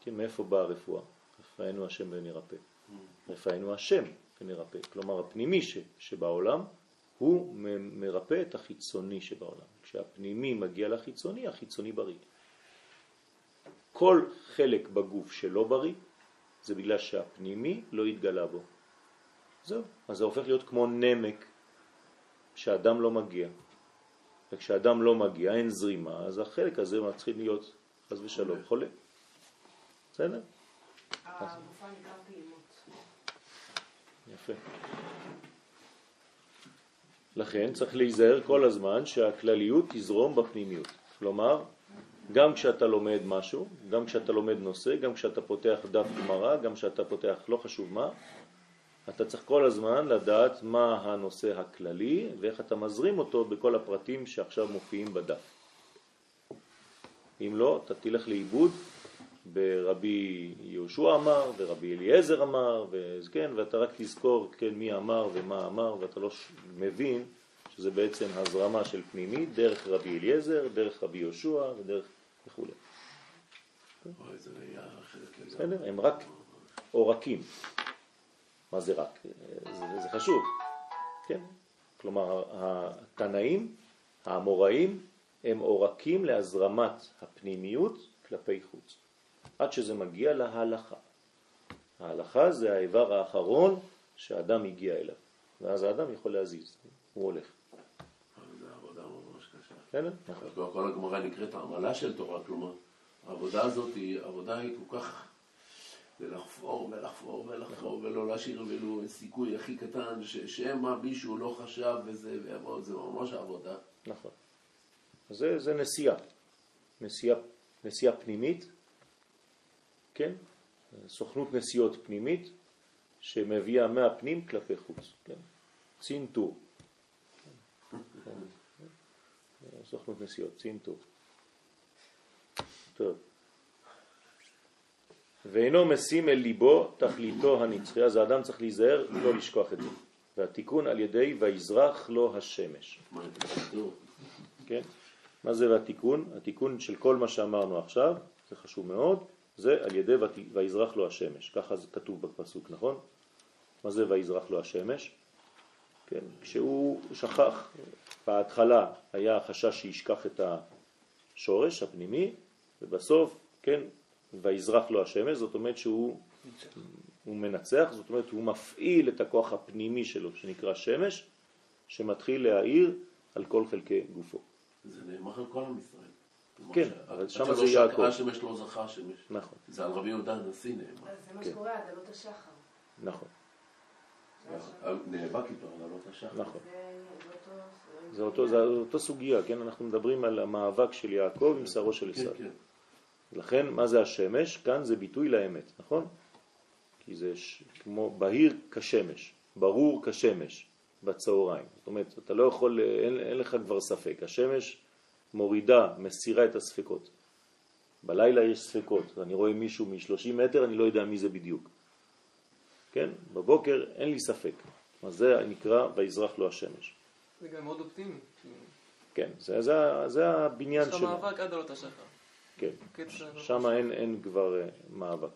כן, מאיפה באה הרפואה? רפאנו השם ונרפא. רפאנו השם ונרפא. כלומר, הפנימי ש, שבעולם הוא מרפא את החיצוני שבעולם. כשהפנימי מגיע לחיצוני, החיצוני בריא. כל חלק בגוף שלא בריא, זה בגלל שהפנימי לא התגלה בו. זהו. אז זה הופך להיות כמו נמק שאדם לא מגיע. וכשאדם לא מגיע, אין זרימה, אז החלק הזה מתחיל להיות, חס ושלום, חולה. בסדר? יפה. לכן צריך להיזהר כל הזמן שהכלליות תזרום בפנימיות. כלומר, גם כשאתה לומד משהו, גם כשאתה לומד נושא, גם כשאתה פותח דף גמרא, גם כשאתה פותח לא חשוב מה, אתה צריך כל הזמן לדעת מה הנושא הכללי ואיך אתה מזרים אותו בכל הפרטים שעכשיו מופיעים בדף. אם לא, אתה תלך לאיבוד ברבי יהושע אמר ורבי אליעזר אמר, וכן, ואתה רק תזכור כן, מי אמר ומה אמר, ואתה לא מבין שזה בעצם הזרמה של פנימי דרך רבי אליעזר, דרך רבי יהושע ודרך וכו'. בסדר? הם רק עורקים. מה זה רק? זה, זה חשוב. כן. כלומר, התנאים, האמוראים, הם עורקים להזרמת הפנימיות כלפי חוץ. עד שזה מגיע להלכה. ההלכה זה האיבר האחרון שהאדם הגיע אליו. ואז האדם יכול להזיז, הוא הולך. זו עבודה ממש קשה. כל- הגמרא נקראת עמלה של תורה, כלומר, העבודה הזאת היא, העבודה היא כל כך... ולחפור ולחפור ולחפור ולא להשאיר ולו סיכוי הכי קטן ש- שמא מישהו לא חשב וזה ויבוא, זה ממש עבודה. נכון. זה, זה נסיעה. נסיעה, נסיעה פנימית, כן? סוכנות נסיעות פנימית שמביאה מהפנים כלפי חוץ, כן? צינטור. סוכנות נסיעות, צינטור. טוב. ואינו משים אל ליבו תכליתו הנצחי, אז האדם צריך להיזהר לא לשכוח את זה. והתיקון על ידי ויזרח לו השמש. כן? מה זה והתיקון? התיקון של כל מה שאמרנו עכשיו, זה חשוב מאוד, זה על ידי ויזרח לו השמש. ככה זה כתוב בפסוק, נכון? מה זה ויזרח לו השמש? כן, כשהוא שכח, בהתחלה היה חשש שישכח את השורש הפנימי, ובסוף, כן, ויזרח לו השמש, זאת אומרת שהוא הוא מנצח, זאת אומרת הוא מפעיל את הכוח הפנימי שלו, שנקרא שמש, שמתחיל להאיר על כל חלקי גופו. זה נאמר על כל עם ישראל. כן, אבל שמה שלא זה יעקב. השמש לא זכה השמש. נכון, זה על רבי יהודה הנשיא נאמר. אז זה מה כן. שקורה עד עלות השחר. נכון, נאבק איתו על עלות השחר. נכון. זה אותו... זה אותו, זה אותו סוגיה, כן? אנחנו מדברים על המאבק של יעקב עם שרו של כן, עשיו. כן. לכן, מה זה השמש? כאן זה ביטוי לאמת, נכון? כי זה ש... כמו בהיר כשמש, ברור כשמש בצהריים. זאת אומרת, אתה לא יכול, אין, אין לך כבר ספק. השמש מורידה, מסירה את הספקות. בלילה יש ספקות. אני רואה מישהו מ-30 מטר, אני לא יודע מי זה בדיוק. כן? בבוקר אין לי ספק. אז זה נקרא ויזרח לו השמש. זה גם מאוד אופטימי. כן, זה, זה, זה הבניין יש לך שלו. מאבק עד עלות השחר. כן, שם אין, אין כבר אה, מאבק.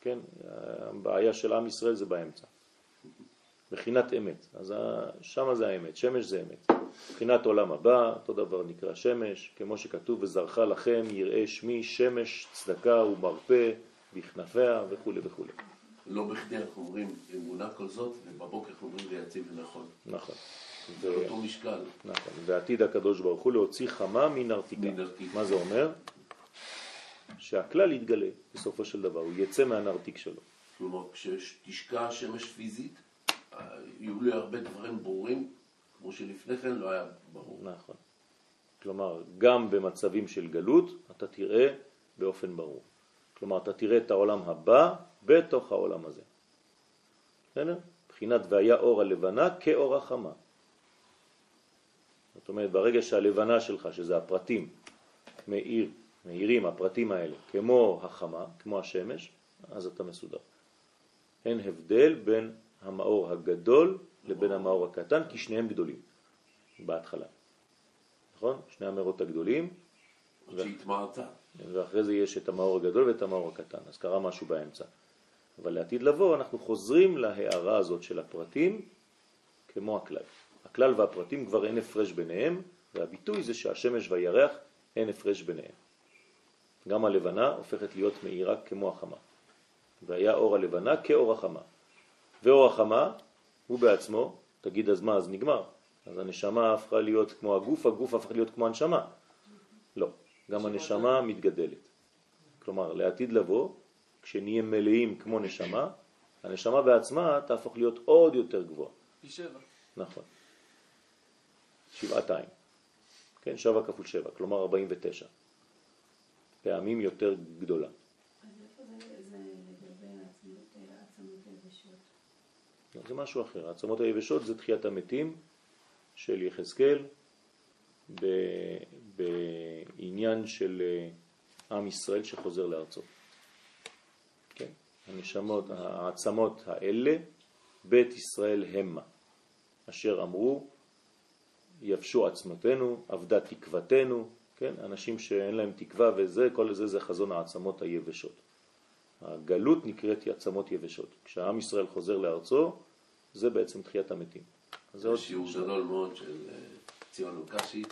כן, הבעיה של עם ישראל זה באמצע. בחינת אמת. אז שמה זה האמת, שמש זה אמת. בחינת עולם הבא, אותו דבר נקרא שמש, כמו שכתוב, וזרחה לכם יראה שמי שמש צדקה ומרפא בכנפיה וכו' וכו'. לא בכדי אנחנו אומרים אמונה כל זאת, ובבוקר אנחנו אומרים ויציב ונכון. נכון. זה ו- אותו משקל. נכון. ועתיד הקדוש ברוך הוא להוציא חמה מנרתיקה. מה זה אומר? שהכלל יתגלה בסופו של דבר, הוא יצא מהנרתיק שלו. כלומר, כשתשקע השמש פיזית, יהיו לי הרבה דברים ברורים, כמו שלפני כן לא היה ברור. נכון. כלומר, גם במצבים של גלות אתה תראה באופן ברור. כלומר, אתה תראה את העולם הבא בתוך העולם הזה. בסדר? מבחינת והיה אור הלבנה כאור החמה. זאת אומרת, ברגע שהלבנה שלך, שזה הפרטים, מאיר, מאירים הפרטים האלה, כמו החמה, כמו השמש, אז אתה מסודר. אין הבדל בין המאור הגדול לבין המאור הקטן, כי שניהם גדולים. בהתחלה. נכון? שני המאורות הגדולים, שהתמעטה. ואחרי זה יש את המאור הגדול ואת המאור הקטן, אז קרה משהו באמצע. אבל לעתיד לבוא אנחנו חוזרים להערה הזאת של הפרטים כמו הכלל. הכלל והפרטים כבר אין הפרש ביניהם, והביטוי זה שהשמש והירח אין הפרש ביניהם. גם הלבנה הופכת להיות מאירה כמו החמה. והיה אור הלבנה כאור החמה. ואור החמה הוא בעצמו, תגיד אז מה, אז נגמר. אז הנשמה הפכה להיות כמו הגוף, הגוף הפך להיות כמו הנשמה. לא, גם הנשמה מתגדלת. כלומר, לעתיד לבוא, כשנהיה מלאים כמו נשמה, הנשמה בעצמה תהפוך להיות עוד יותר גבוהה. פי שבע. נכון. שבעתיים. כן, שבע כפול שבע, כלומר 49. פעמים יותר גדולה. אז איפה זה, זה לגבי העצמות, העצמות היבשות? זה משהו אחר. העצמות היבשות זה תחיית המתים של יחזקאל בעניין של אה, עם ישראל שחוזר לארצו. כן? הנשמות, העצמות האלה, בית ישראל המה, אשר אמרו, יבשו עצמותינו, אבדה תקוותנו, כן? אנשים שאין להם תקווה וזה, כל זה זה חזון העצמות היבשות. הגלות נקראת עצמות יבשות. כשהעם ישראל חוזר לארצו, זה בעצם תחיית המתים. זה עוד שיעור גדול מאוד של אה, ציון לוקשי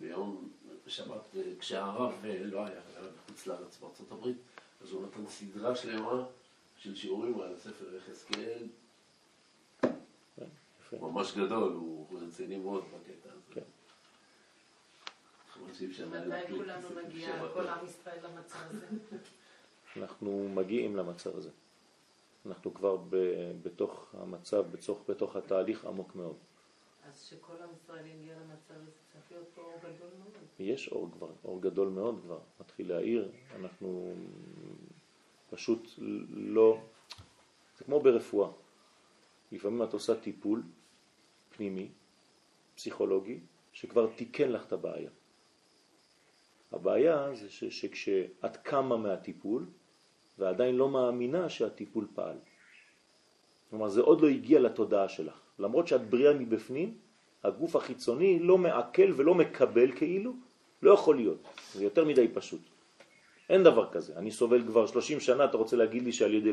ביום שבת, אה, כשהרב אה, לא היה, היה בחוץ לארץ בארצות הברית, אז הוא נתן סדרה שלמה של שיעורים על ספר יחזקאל, יפה. ממש גדול, הוא רציני מאוד בקטע הזה. כן. מתי כולנו נגיע. כל עם ישראל למצב הזה? אנחנו מגיעים למצב הזה. אנחנו כבר ב- בתוך המצב, בתוך, בתוך התהליך עמוק מאוד. אז שכל עם ישראל יגיע למצב הזה, צריך להיות פה אור גדול מאוד. יש אור כבר, אור גדול מאוד כבר, מתחיל להאיר, אנחנו פשוט לא, זה כמו ברפואה, לפעמים את עושה טיפול פנימי, פסיכולוגי, שכבר תיקן לך את הבעיה. הבעיה זה ש, שכשאת קמה מהטיפול ועדיין לא מאמינה שהטיפול פעל. כלומר, זה עוד לא הגיע לתודעה שלך. למרות שאת בריאה מבפנים, הגוף החיצוני לא מעכל ולא מקבל כאילו, לא יכול להיות. זה יותר מדי פשוט. אין דבר כזה. אני סובל כבר 30 שנה, אתה רוצה להגיד לי שעל ידי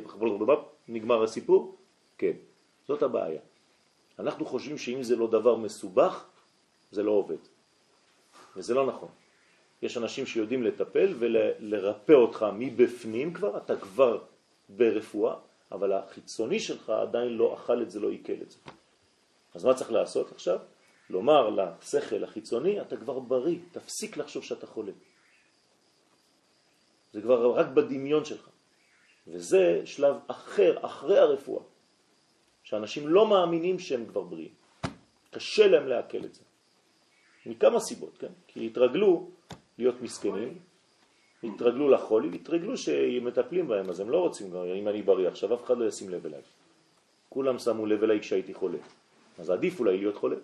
נגמר הסיפור? כן, זאת הבעיה. אנחנו חושבים שאם זה לא דבר מסובך, זה לא עובד. וזה לא נכון. יש אנשים שיודעים לטפל ולרפא אותך מבפנים כבר, אתה כבר ברפואה, אבל החיצוני שלך עדיין לא אכל את זה, לא עיכל את זה. אז מה צריך לעשות עכשיו? לומר לשכל החיצוני, אתה כבר בריא, תפסיק לחשוב שאתה חולה. זה כבר רק בדמיון שלך. וזה שלב אחר, אחרי הרפואה, שאנשים לא מאמינים שהם כבר בריאים. קשה להם לעכל את זה. מכמה סיבות, כן? כי התרגלו להיות מסכנים, התרגלו לחולי, התרגלו שמטפלים בהם, אז הם לא רוצים, אם אני בריא עכשיו, אף אחד לא ישים לב אליי. כולם שמו לב אליי כשהייתי חולה. אז עדיף אולי להיות חולה.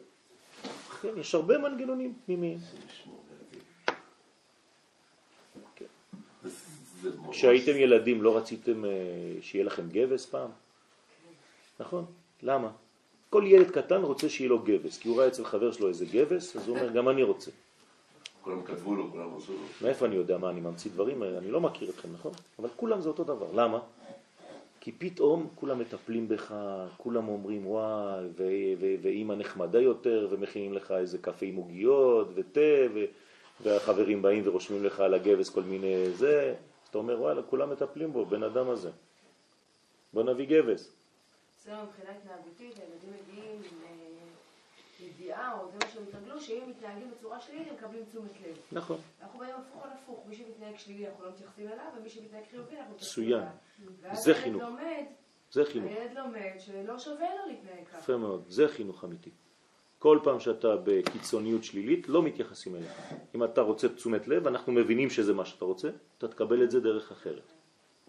כן, יש הרבה מנגנונים פנימיים. כשהייתם ילדים לא רציתם אה, שיהיה לכם גבס פעם? נכון? למה? כל ילד קטן רוצה שיהיה לו גבס, כי הוא ראה אצל חבר שלו איזה גבס, אז הוא אומר, גם אני רוצה. כולם כתבו לו, כולם עשו לו. מאיפה אני יודע מה אני ממציא דברים? אני לא מכיר אתכם, נכון? אבל כולם זה אותו דבר. למה? כי פתאום כולם מטפלים בך, כולם אומרים וואי, ואימא נחמדה יותר, ומכינים לך איזה קפה עם עוגיות ותה, ו- והחברים באים ורושמים לך על הגבס כל מיני זה, אז אתה אומר וואלה, כולם מטפלים בו, בן אדם הזה. בוא נביא גבס. אצלנו מבחינה התנהגותית, הילדים מגיעים ידיעה, או זה מה שהם התרגלו, שאם הם מתנהגים בצורה שלילית, הם מקבלים תשומת לב. נכון. אנחנו באים הפוך על הפוך, מי שמתנהג שלילי אנחנו לא מתייחסים אליו, ומי שמתנהג חיובי אנחנו מתייחסים מצוין. אליו. ואז זה הילד חינוך. לומד, זה חינוך. הילד לומד שלא שווה לו להתנהג ככה. יפה מאוד, זה חינוך אמיתי. כל פעם שאתה בקיצוניות שלילית, לא מתייחסים אליך. אם אתה רוצה תשומת לב, אנחנו מבינים שזה מה שאתה רוצה, אתה תקבל את זה דרך אחרת.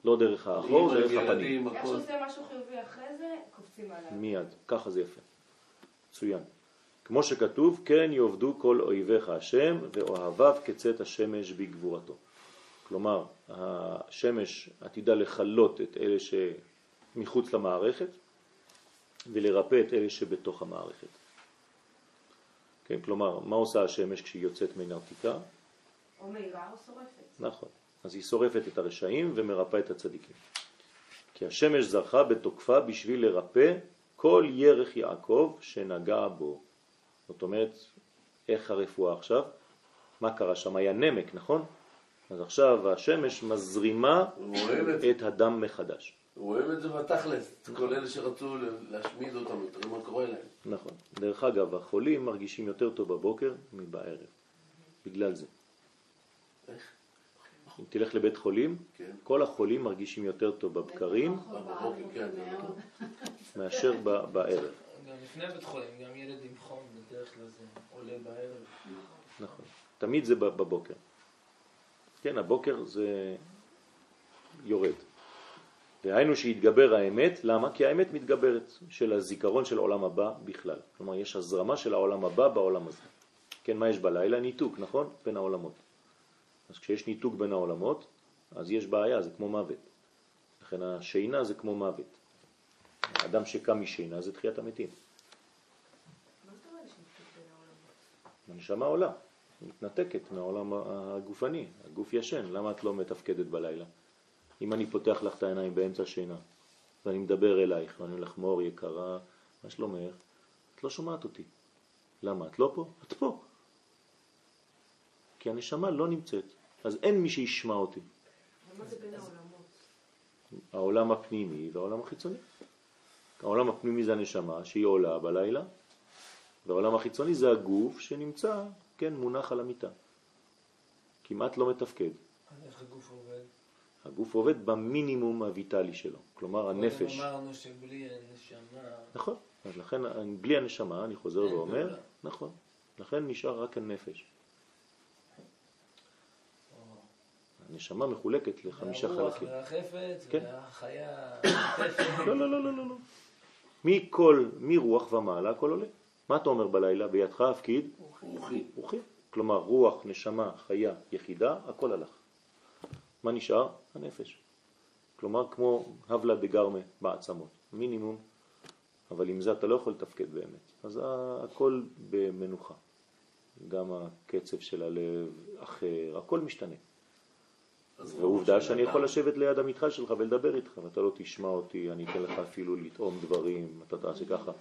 לא דרך האחור, דרך הפנים. איך הכל. שהוא עושה משהו חיובי אחרי זה, קופצים עליו. מיד, ככה זה יפה. מצוין. כמו שכתוב, כן יעבדו כל אויביך השם, ואוהביו כצאת השמש בגבורתו. כלומר, השמש עתידה לחלות את אלה שמחוץ למערכת, ולרפא את אלה שבתוך המערכת. כן, כלומר, מה עושה השמש כשהיא יוצאת מנרתיקה? או מהירה או שורפת. נכון. אז היא שורפת את הרשעים ומרפא את הצדיקים. כי השמש זרחה בתוקפה בשביל לרפא כל ירך יעקב שנגע בו. זאת אומרת, איך הרפואה עכשיו? מה קרה שם? היה נמק, נכון? אז עכשיו השמש מזרימה את הדם מחדש. רואים את זה בתכלס, כל אלה שרצו להשמיד אותם, תראו מה קורה להם. נכון. דרך אגב, החולים מרגישים יותר טוב בבוקר מבערב. בגלל זה. איך? אם תלך לבית חולים, כן. כל החולים מרגישים יותר טוב בבקרים כן. מאשר בערב. חום בדרך כלל זה עולה בערב. נכון. תמיד זה בבוקר. כן, הבוקר זה יורד. דהיינו שהתגבר האמת, למה? כי האמת מתגברת של הזיכרון של העולם הבא בכלל. כלומר, יש הזרמה של העולם הבא בעולם הזה. כן, מה יש בלילה? ניתוק, נכון? בין העולמות. אז כשיש ניתוק בין העולמות, אז יש בעיה, זה כמו מוות. לכן השינה זה כמו מוות. האדם שקם משינה זה תחיית המתים. מה? הנשמה עולה, מתנתקת מהעולם הגופני, הגוף ישן, למה את לא מתפקדת בלילה? אם אני פותח לך את העיניים באמצע שינה, ואני מדבר אלייך, ואני אומר לך, מור יקרה, מה שלומך? את לא שומעת אותי. למה? את לא פה? את פה. כי הנשמה לא נמצאת, אז אין מי שישמע אותי. ומה זה בין העולמות? העולם הפנימי והעולם החיצוני. העולם הפנימי זה הנשמה שהיא עולה בלילה, והעולם החיצוני זה הגוף שנמצא, כן, מונח על המיטה. כמעט לא מתפקד. איך הגוף עובד? הגוף עובד במינימום הויטלי שלו, כלומר הנפש. אמרנו שבלי הנשמה... נכון, אז לכן בלי הנשמה, אני חוזר ואומר. נכון, לכן נשאר רק הנפש. הנשמה מחולקת לחמישה הרוח חלקים. והחפץ, כן. והחיה. (coughs) לא, לא, לא, לא, לא, לא. מכל, מרוח ומעלה הכל עולה. מה אתה אומר בלילה? בידך הפקיד רוחי. רוחי. כלומר, רוח, נשמה, חיה, יחידה, הכל הלך. מה נשאר? הנפש. כלומר, כמו הבלה דגרמה בעצמות, מינימום, אבל עם זה אתה לא יכול לתפקד באמת. אז הכל במנוחה. גם הקצב של הלב אחר, הכל משתנה. ועובדה שאני יכול. לשבת ליד המתחל שלך ולדבר איתך, ואתה לא תשמע אותי, אני אתן לך אפילו לטעום דברים, אתה תעשה ככה.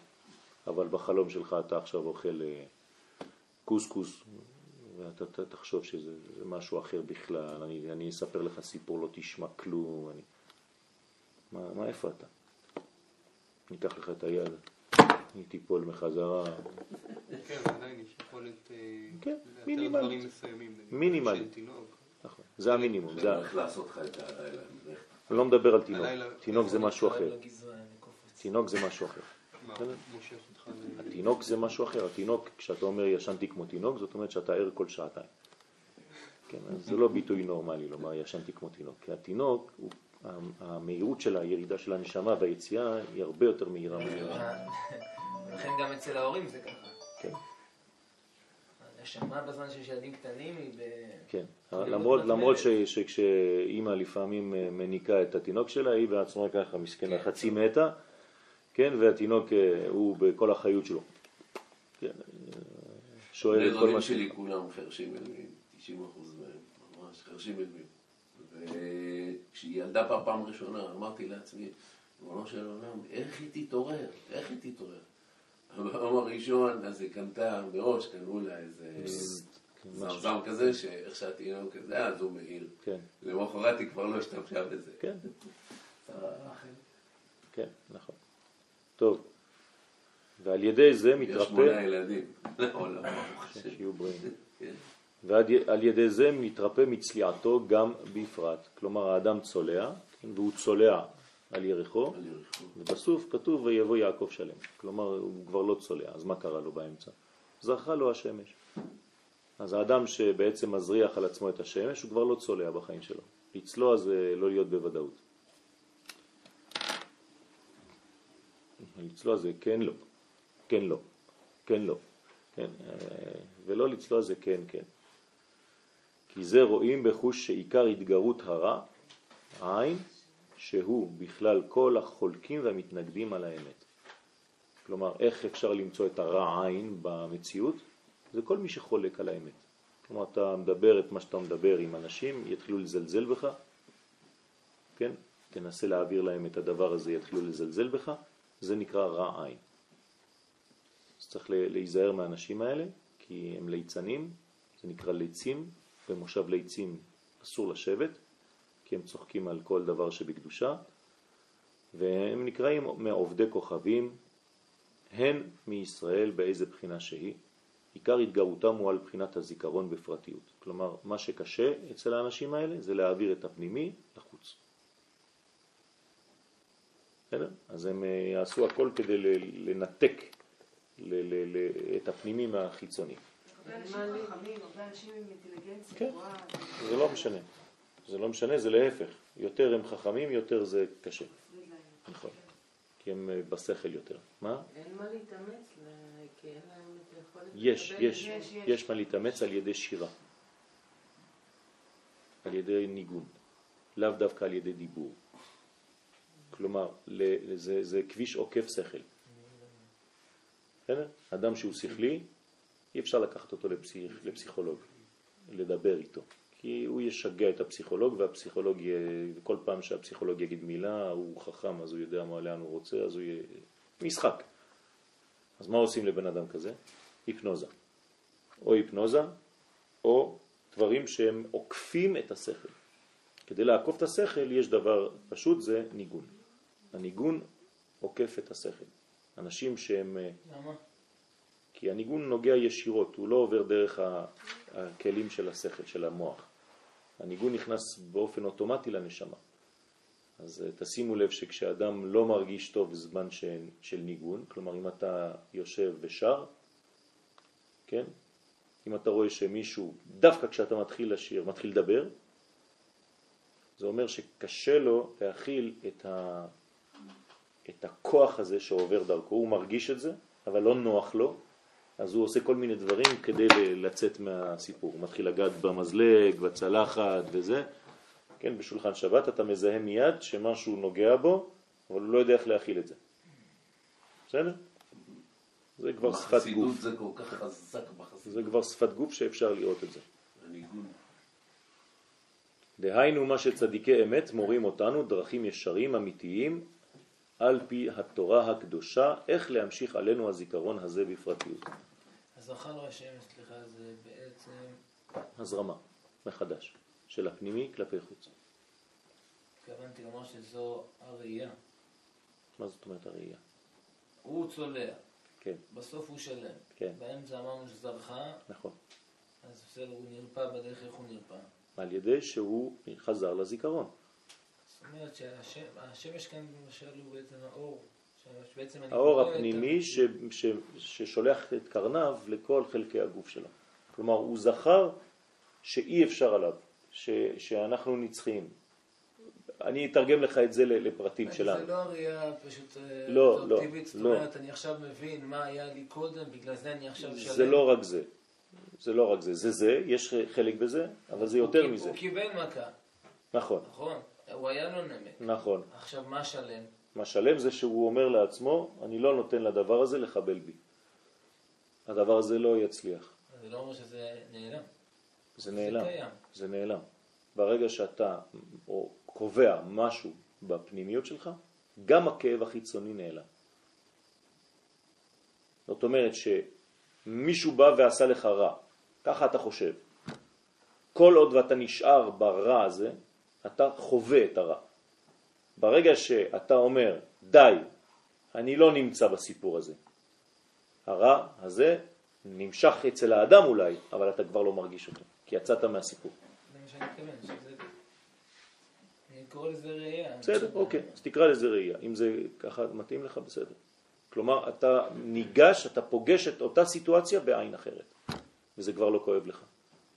אבל בחלום שלך אתה עכשיו אוכל אה, קוסקוס, ואתה תחשוב שזה זה משהו אחר בכלל, אני, אני אספר לך סיפור, לא תשמע כלום, אני... מה, מה איפה אתה? אני אקח לך את היד, היא תיפול מחזרה, כן, עדיין יש יכולת אה, כן, לאתר. דברים מסוימים. מינימלית. זה המינימום, זה, ה- איך לעשות לך את הלילה. אני לא מדבר על תינוק, תינוק זה משהו אחר. תינוק זה משהו אחר. התינוק זה משהו אחר, התינוק, כשאתה אומר ישנתי כמו תינוק, זאת אומרת שאתה ער כל שעתיים. כן, אז זה לא ביטוי נורמלי לומר ישנתי כמו תינוק, כי התינוק, הוא, המהירות של הירידה של הנשמה והיציאה היא הרבה יותר מהירה מהירה. (laughs) לכן גם אצל ההורים זה ככה. כן, הנשמה בזמן שיש ילדים קטנים היא ב... כן. יכולים למרות, למרות ש. שכשאימא לפעמים אה, מניקה את התינוק שלה, היא בעצמה ככה מסכנה חצי מתה, כן, והתינוק אה, הוא בכל החיות שלו. כן, אה, שואל את כל מה שלי כולם חרשים מלווים, 90 אחוז מהם, ממש חרשים מלווים. וכשהיא ילדה פעם פעם ראשונה, אמרתי לעצמי, ריבונו של עולם, איך היא תתעורר? איך היא תתעורר? ביום הראשון, אז היא קנתה מראש, קנו לה איזה כן. זמזם כזה, שאיך שהתינוק כזה, אז הוא מעיר. כן, למחרת היא כבר לא השתמשה בזה. כן. (laughs) רחל. כן, נכון. טוב, ועל ידי זה יש שמונה מתרפא, ילדים. (laughs) לעולם, ברוך השם. שיהיו בריאים, (laughs) כן. ועל ידי זה מתרפא מצליעתו גם בפרט. כלומר, האדם צולע, כן, והוא צולע על יריחו. ובסוף כתוב ויבוא יעקב שלם. כלומר, הוא כבר לא צולע, אז מה קרה לו באמצע? זרחה לו השמש. אז האדם שבעצם מזריח על עצמו את השמש, הוא כבר לא צולע בחיים שלו. לצלוע זה לא להיות בוודאות. לצלוע זה כן לא, כן לא, כן לא, כן, אה, ולא לצלוע זה כן כן. כי זה רואים בחוש שעיקר התגרות הרע, העין, שהוא בכלל כל החולקים והמתנגדים על האמת. כלומר, איך אפשר למצוא את הרע עין במציאות? זה כל מי שחולק על האמת. כלומר, אתה מדבר את מה שאתה מדבר עם אנשים, יתחילו לזלזל בך, כן? תנסה להעביר להם את הדבר הזה, יתחילו לזלזל בך, זה נקרא רע עין. אז צריך להיזהר מהאנשים האלה, כי הם ליצנים, זה נקרא ליצים, במושב ליצים אסור לשבת, כי הם צוחקים על כל דבר שבקדושה, והם נקראים מעובדי כוכבים, הן מישראל באיזה בחינה שהיא. עיקר התגרותם הוא על בחינת הזיכרון בפרטיות. כלומר, מה שקשה אצל האנשים האלה זה להעביר את הפנימי לחוץ. בסדר? אז הם אה, יעשו הכל כדי לנתק את הפנימי מהחיצוני. כן, זה לא משנה. זה לא משנה, זה להפך. יותר הם חכמים, יותר זה קשה. נכון. כי הם אה, בשכל יותר. מה? אין מה להתאמץ, כי אין להם את היכולת... יש, יש, יש מה להתאמץ על ידי שירה. על ידי ניגון. לאו דווקא על ידי דיבור. כלומר, זה, זה כביש עוקף שכל. בסדר? אדם שהוא שכלי, אי אפשר לקחת אותו לפסיכ, לפסיכולוג, לדבר איתו. כי הוא ישגע את הפסיכולוג, והפסיכולוג, כל פעם שהפסיכולוג יגיד מילה, הוא חכם, אז הוא יודע מה לאן הוא רוצה, אז הוא יהיה... משחק. אז מה עושים לבן אדם כזה? היפנוזה. או היפנוזה, או דברים שהם עוקפים את השכל. כדי לעקוף את השכל יש דבר פשוט, זה ניגון. הניגון עוקף את השכל. אנשים שהם... אה, למה? כי הניגון נוגע ישירות, הוא לא עובר דרך הכלים של השכל, של המוח. הניגון נכנס באופן אוטומטי לנשמה. אז אה, תשימו לב שכשאדם לא מרגיש טוב בזמן של, של ניגון, כלומר אם אתה יושב ושר, כן? אם אתה רואה שמישהו, דווקא כשאתה מתחיל לשיר, מתחיל לדבר, זה אומר שקשה לו להכיל את, ה, את הכוח הזה שעובר דרכו, הוא מרגיש את זה, אבל לא נוח לו, אז הוא עושה כל מיני דברים כדי לצאת מהסיפור. הוא מתחיל לגעת במזלג, בצלחת וזה. כן, בשולחן שבת אתה מזהה מיד שמשהו נוגע בו, אבל הוא לא יודע איך להכיל את זה. בסדר? זה כבר שפת גוף. זה כל כך חזק בחסידות. זה כבר שפת גוף שאפשר לראות את זה. דהיינו מה שצדיקי אמת מורים אותנו דרכים ישרים אמיתיים על פי התורה הקדושה, איך להמשיך עלינו הזיכרון הזה בפרטיות. הזכר השם, סליחה, זה בעצם... הזרמה, מחדש, של הפנימי כלפי חוץ. התכוונתי לומר שזו הראייה. מה זאת אומרת הראייה? הוא צולע. כן. בסוף הוא שלם. כן. באמצע אמרנו שזרחה. נכון. אז בסדר, הוא נרפא בדרך איך הוא נרפא. על ידי שהוא חזר לזיכרון. אומרת שהשמש כאן למשל הוא בעצם האור. האור הפנימי ש, ש, ששולח את קרניו לכל חלקי הגוף שלו. כלומר, הוא זכר שאי אפשר עליו, ש, שאנחנו נצחיים. אני אתרגם לך את זה לפרטים שלנו. זה לא הראייה פשוט לא, לא, טבעית, זאת לא. אומרת, אני עכשיו מבין מה היה לי קודם, בגלל זה אני עכשיו שלם. זה לא רק זה. זה לא רק זה, זה זה, יש חלק בזה, אבל זה יותר הוא מזה. הוא קיבל מכה, נכון, נכון? הוא היה לו נמק. נכון. עכשיו, מה שלם? מה שלם זה שהוא אומר לעצמו, אני לא נותן לדבר הזה לחבל בי. הדבר הזה לא יצליח. זה לא אומר שזה נעלם. זה נעלם. זה קיים. זה נעלם. ברגע שאתה או קובע משהו בפנימיות שלך, גם הכאב החיצוני נעלם. זאת אומרת שמישהו בא ועשה לך רע, ככה אתה חושב. כל עוד ואתה נשאר ברע הזה, אתה חווה את הרע. ברגע שאתה אומר, די, אני לא נמצא בסיפור הזה, הרע הזה נמשך אצל האדם אולי, אבל אתה כבר לא מרגיש אותו, כי יצאת מהסיפור. זה מה שאני מתכוון, שזה... אני קורא לזה ראייה. בסדר, אוקיי, אז תקרא לזה ראייה. אם זה ככה מתאים לך, בסדר. כלומר, אתה ניגש, אתה פוגש את אותה סיטואציה בעין אחרת, וזה כבר לא כואב לך.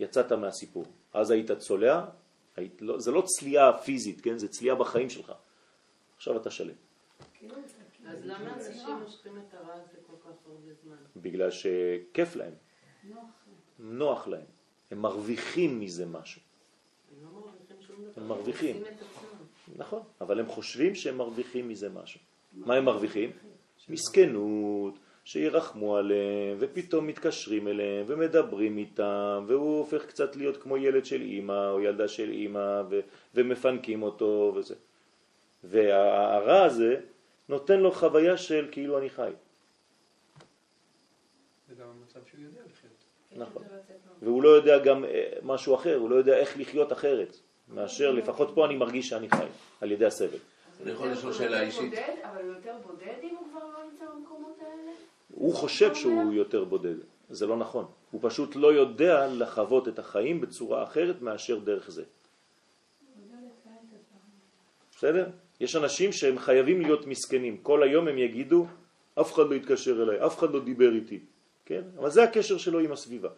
יצאת מהסיפור. אז היית צולע, זה לא צליעה פיזית, כן? זה צליעה בחיים שלך. עכשיו אתה שלם. אז למה אנשים מושכים את הרע הזה כל כך הרבה זמן? בגלל שכיף להם, נוח. להם. הם מרוויחים מזה משהו. הם לא מרוויחים שום דבר. הם מרוויחים. נכון, אבל הם חושבים שהם מרוויחים מזה משהו. מה הם מרוויחים? מסכנות, שירחמו עליהם, ופתאום מתקשרים אליהם ומדברים איתם, והוא הופך קצת להיות כמו ילד של אימא או ילדה של אימא, ו- ומפנקים אותו וזה. והרע הזה נותן לו חוויה של כאילו אני חי. זה גם המצב שהוא יודע לחיות. נכון. והוא לא יודע גם אה, משהו אחר, הוא לא יודע איך לחיות אחרת, מאשר לפחות פה אני מרגיש שאני חי, על ידי הסבל. אני יכול לשאול שאלה אישית? אבל הוא יותר בודד אם הוא כבר לא נמצא במקומות האלה? הוא חושב שהוא יותר בודד, זה לא נכון. הוא פשוט לא יודע לחוות את החיים בצורה אחרת מאשר דרך זה. בסדר? יש אנשים שהם חייבים להיות מסכנים. כל היום הם יגידו, אף אחד לא התקשר אליי, אף אחד לא דיבר איתי. כן? אבל זה הקשר שלו עם הסביבה.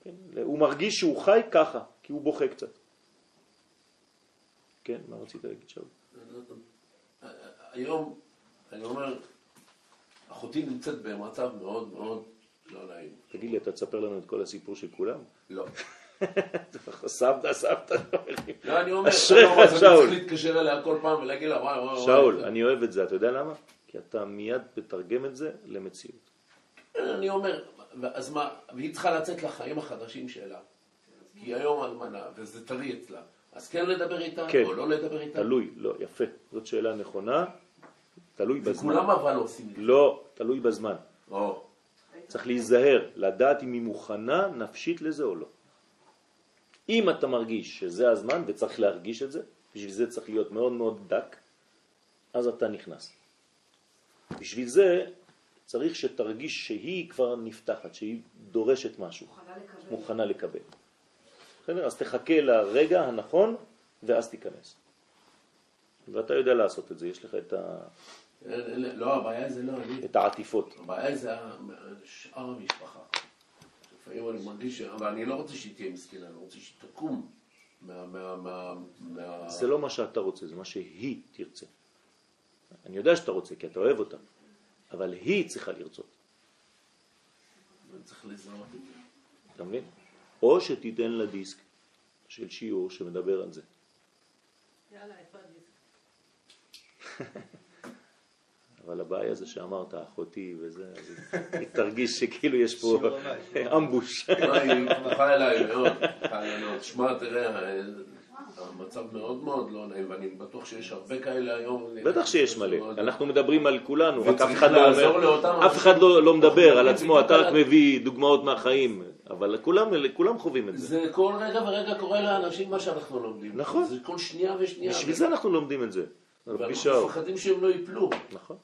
כן? הוא מרגיש שהוא חי ככה, כי הוא בוכה קצת. כן, מה רצית להגיד שאול? היום, אני אומר, אחותי נמצאת במצב מאוד מאוד לא נעים. תגיד לי, אתה תספר לנו את כל הסיפור של כולם? לא. (laughs) סבתא, סבתא. לא, אני אומר, אשריך, לא, שאול. צריך להתקשר אליה כל פעם ולהגיד לה, וואי, וואי, וואי. שאול, אני אוהב את זה, אתה יודע למה? כי אתה מיד מתרגם את זה למציאות. אני אומר, אז מה, והיא צריכה לצאת לחיים החדשים שלה. כי היא היום אלמנה, וזה טרי אצלה. אז כן לדבר איתה, כן. או לא לדבר איתה? תלוי, לא, יפה. זאת שאלה נכונה, תלוי בזמן. וכולם אבל עושים את זה. לא, תלוי בזמן. או, צריך להיזהר, לדעת אם היא מוכנה נפשית לזה או לא. אם אתה מרגיש שזה הזמן וצריך להרגיש את זה, בשביל זה צריך להיות מאוד מאוד דק, אז אתה נכנס. בשביל זה צריך שתרגיש שהיא כבר נפתחת, שהיא דורשת משהו, מוכנה לקבל. מוכנה לקבל. בסדר? אז תחכה לרגע הנכון ואז תיכנס. ואתה יודע לעשות את זה, יש לך את, ה... לא, הבעיה זה לא אני. את העטיפות. הבעיה זה שאר המשפחה. לפעמים אני מרגיש, אבל אני לא רוצה שהיא תהיה מסכנה, אני רוצה שהיא תקום מה... זה לא מה שאתה רוצה, זה מה שהיא תרצה. אני יודע שאתה רוצה, כי אתה אוהב אותה, אבל היא צריכה לרצות, אני צריך לזהות את זה. אתה מבין? או שתיתן לה דיסק של שיעור שמדבר על זה. יאללה, איפה הדיסק? (laughs) אבל הבעיה זה שאמרת אחותי וזה, אז היא (laughs) תרגיש שכאילו יש פה. אמבוש. (laughs) היא פתוחה אליי מאוד, פתוחה אליי מאוד. שמע, תראה, המצב מאוד מאוד לא נעים, ואני בטוח שיש הרבה כאלה היום. בטח שיש מלא, אנחנו מדברים על כולנו, רק אף אחד לא אומר, אף אחד לא לא מדבר על עצמו, אתה רק מביא דוגמאות מהחיים, אבל כולם כולם חווים את זה. זה כל רגע ורגע קורה לאנשים מה שאנחנו לומדים. נכון. זה כל שנייה ושנייה. בשביל זה אנחנו לומדים את זה. ואנחנו. מפחדים שהם לא ייפלו. נכון.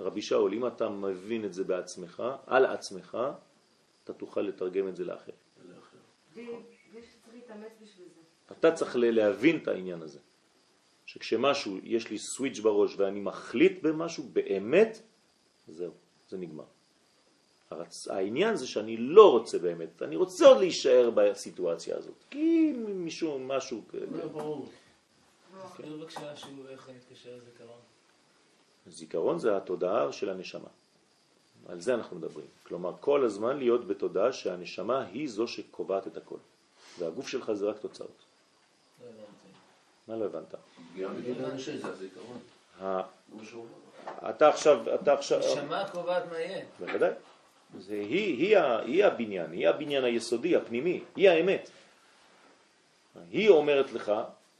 רבי שאול, אם אתה מבין את זה בעצמך, על עצמך, אתה תוכל לתרגם את זה לאחר. אתה צריך להבין את העניין הזה. שכשמשהו, יש לי סוויץ' בראש ואני מחליט במשהו, באמת, זהו, זה נגמר. הרצ... העניין זה שאני לא רוצה באמת, אני רוצה עוד להישאר בסיטואציה הזאת. כי משום משהו... כ- לא, ברור. תזכיר בבקשה שהוא איך מתקשר לזיכרון. זיכרון זה התודעה של הנשמה. על זה אנחנו מדברים. כלומר, כל הזמן להיות בתודעה שהנשמה היא זו שקובעת את הכל. והגוף שלך זה רק תוצאות. לא. מה לא הבנת? בגיל האנשי זה הזיכרון. אתה עכשיו, אתה עכשיו, נשמה קובעת מה יהיה. בוודאי. זה, היא, היא, היא הבניין, היא הבניין היסודי, הפנימי, היא האמת. היא אומרת לך,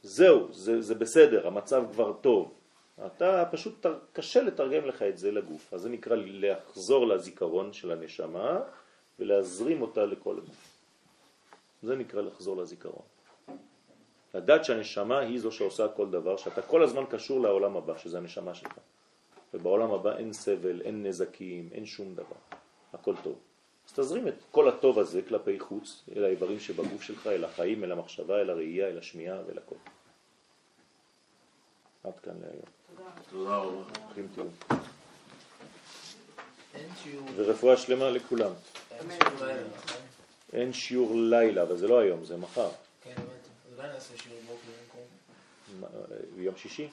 זהו, זה, זה בסדר, המצב כבר טוב. אתה פשוט קשה לתרגם לך את זה לגוף. אז זה נקרא לחזור לזיכרון של הנשמה ולהזרים אותה לכל הגוף. זה נקרא לחזור לזיכרון. לדעת שהנשמה היא זו שעושה כל דבר, שאתה כל הזמן קשור לעולם הבא, שזה הנשמה שלך. ובעולם הבא אין סבל, אין נזקים, אין שום דבר. הכל טוב. אז תזרים את כל הטוב הזה כלפי חוץ, אל האיברים שבגוף שלך, אל החיים, אל המחשבה, אל הראייה, אל השמיעה ואל הכל. עד כאן להיום. תודה רבה. אין שיעור. ורפואה שלמה לכולם. אין שיעור לילה, נכון? אין שיעור לילה, אבל זה לא היום, זה מחר. כן. אז אולי נעשה שיעור בוקר במקום. מה, יום שישי?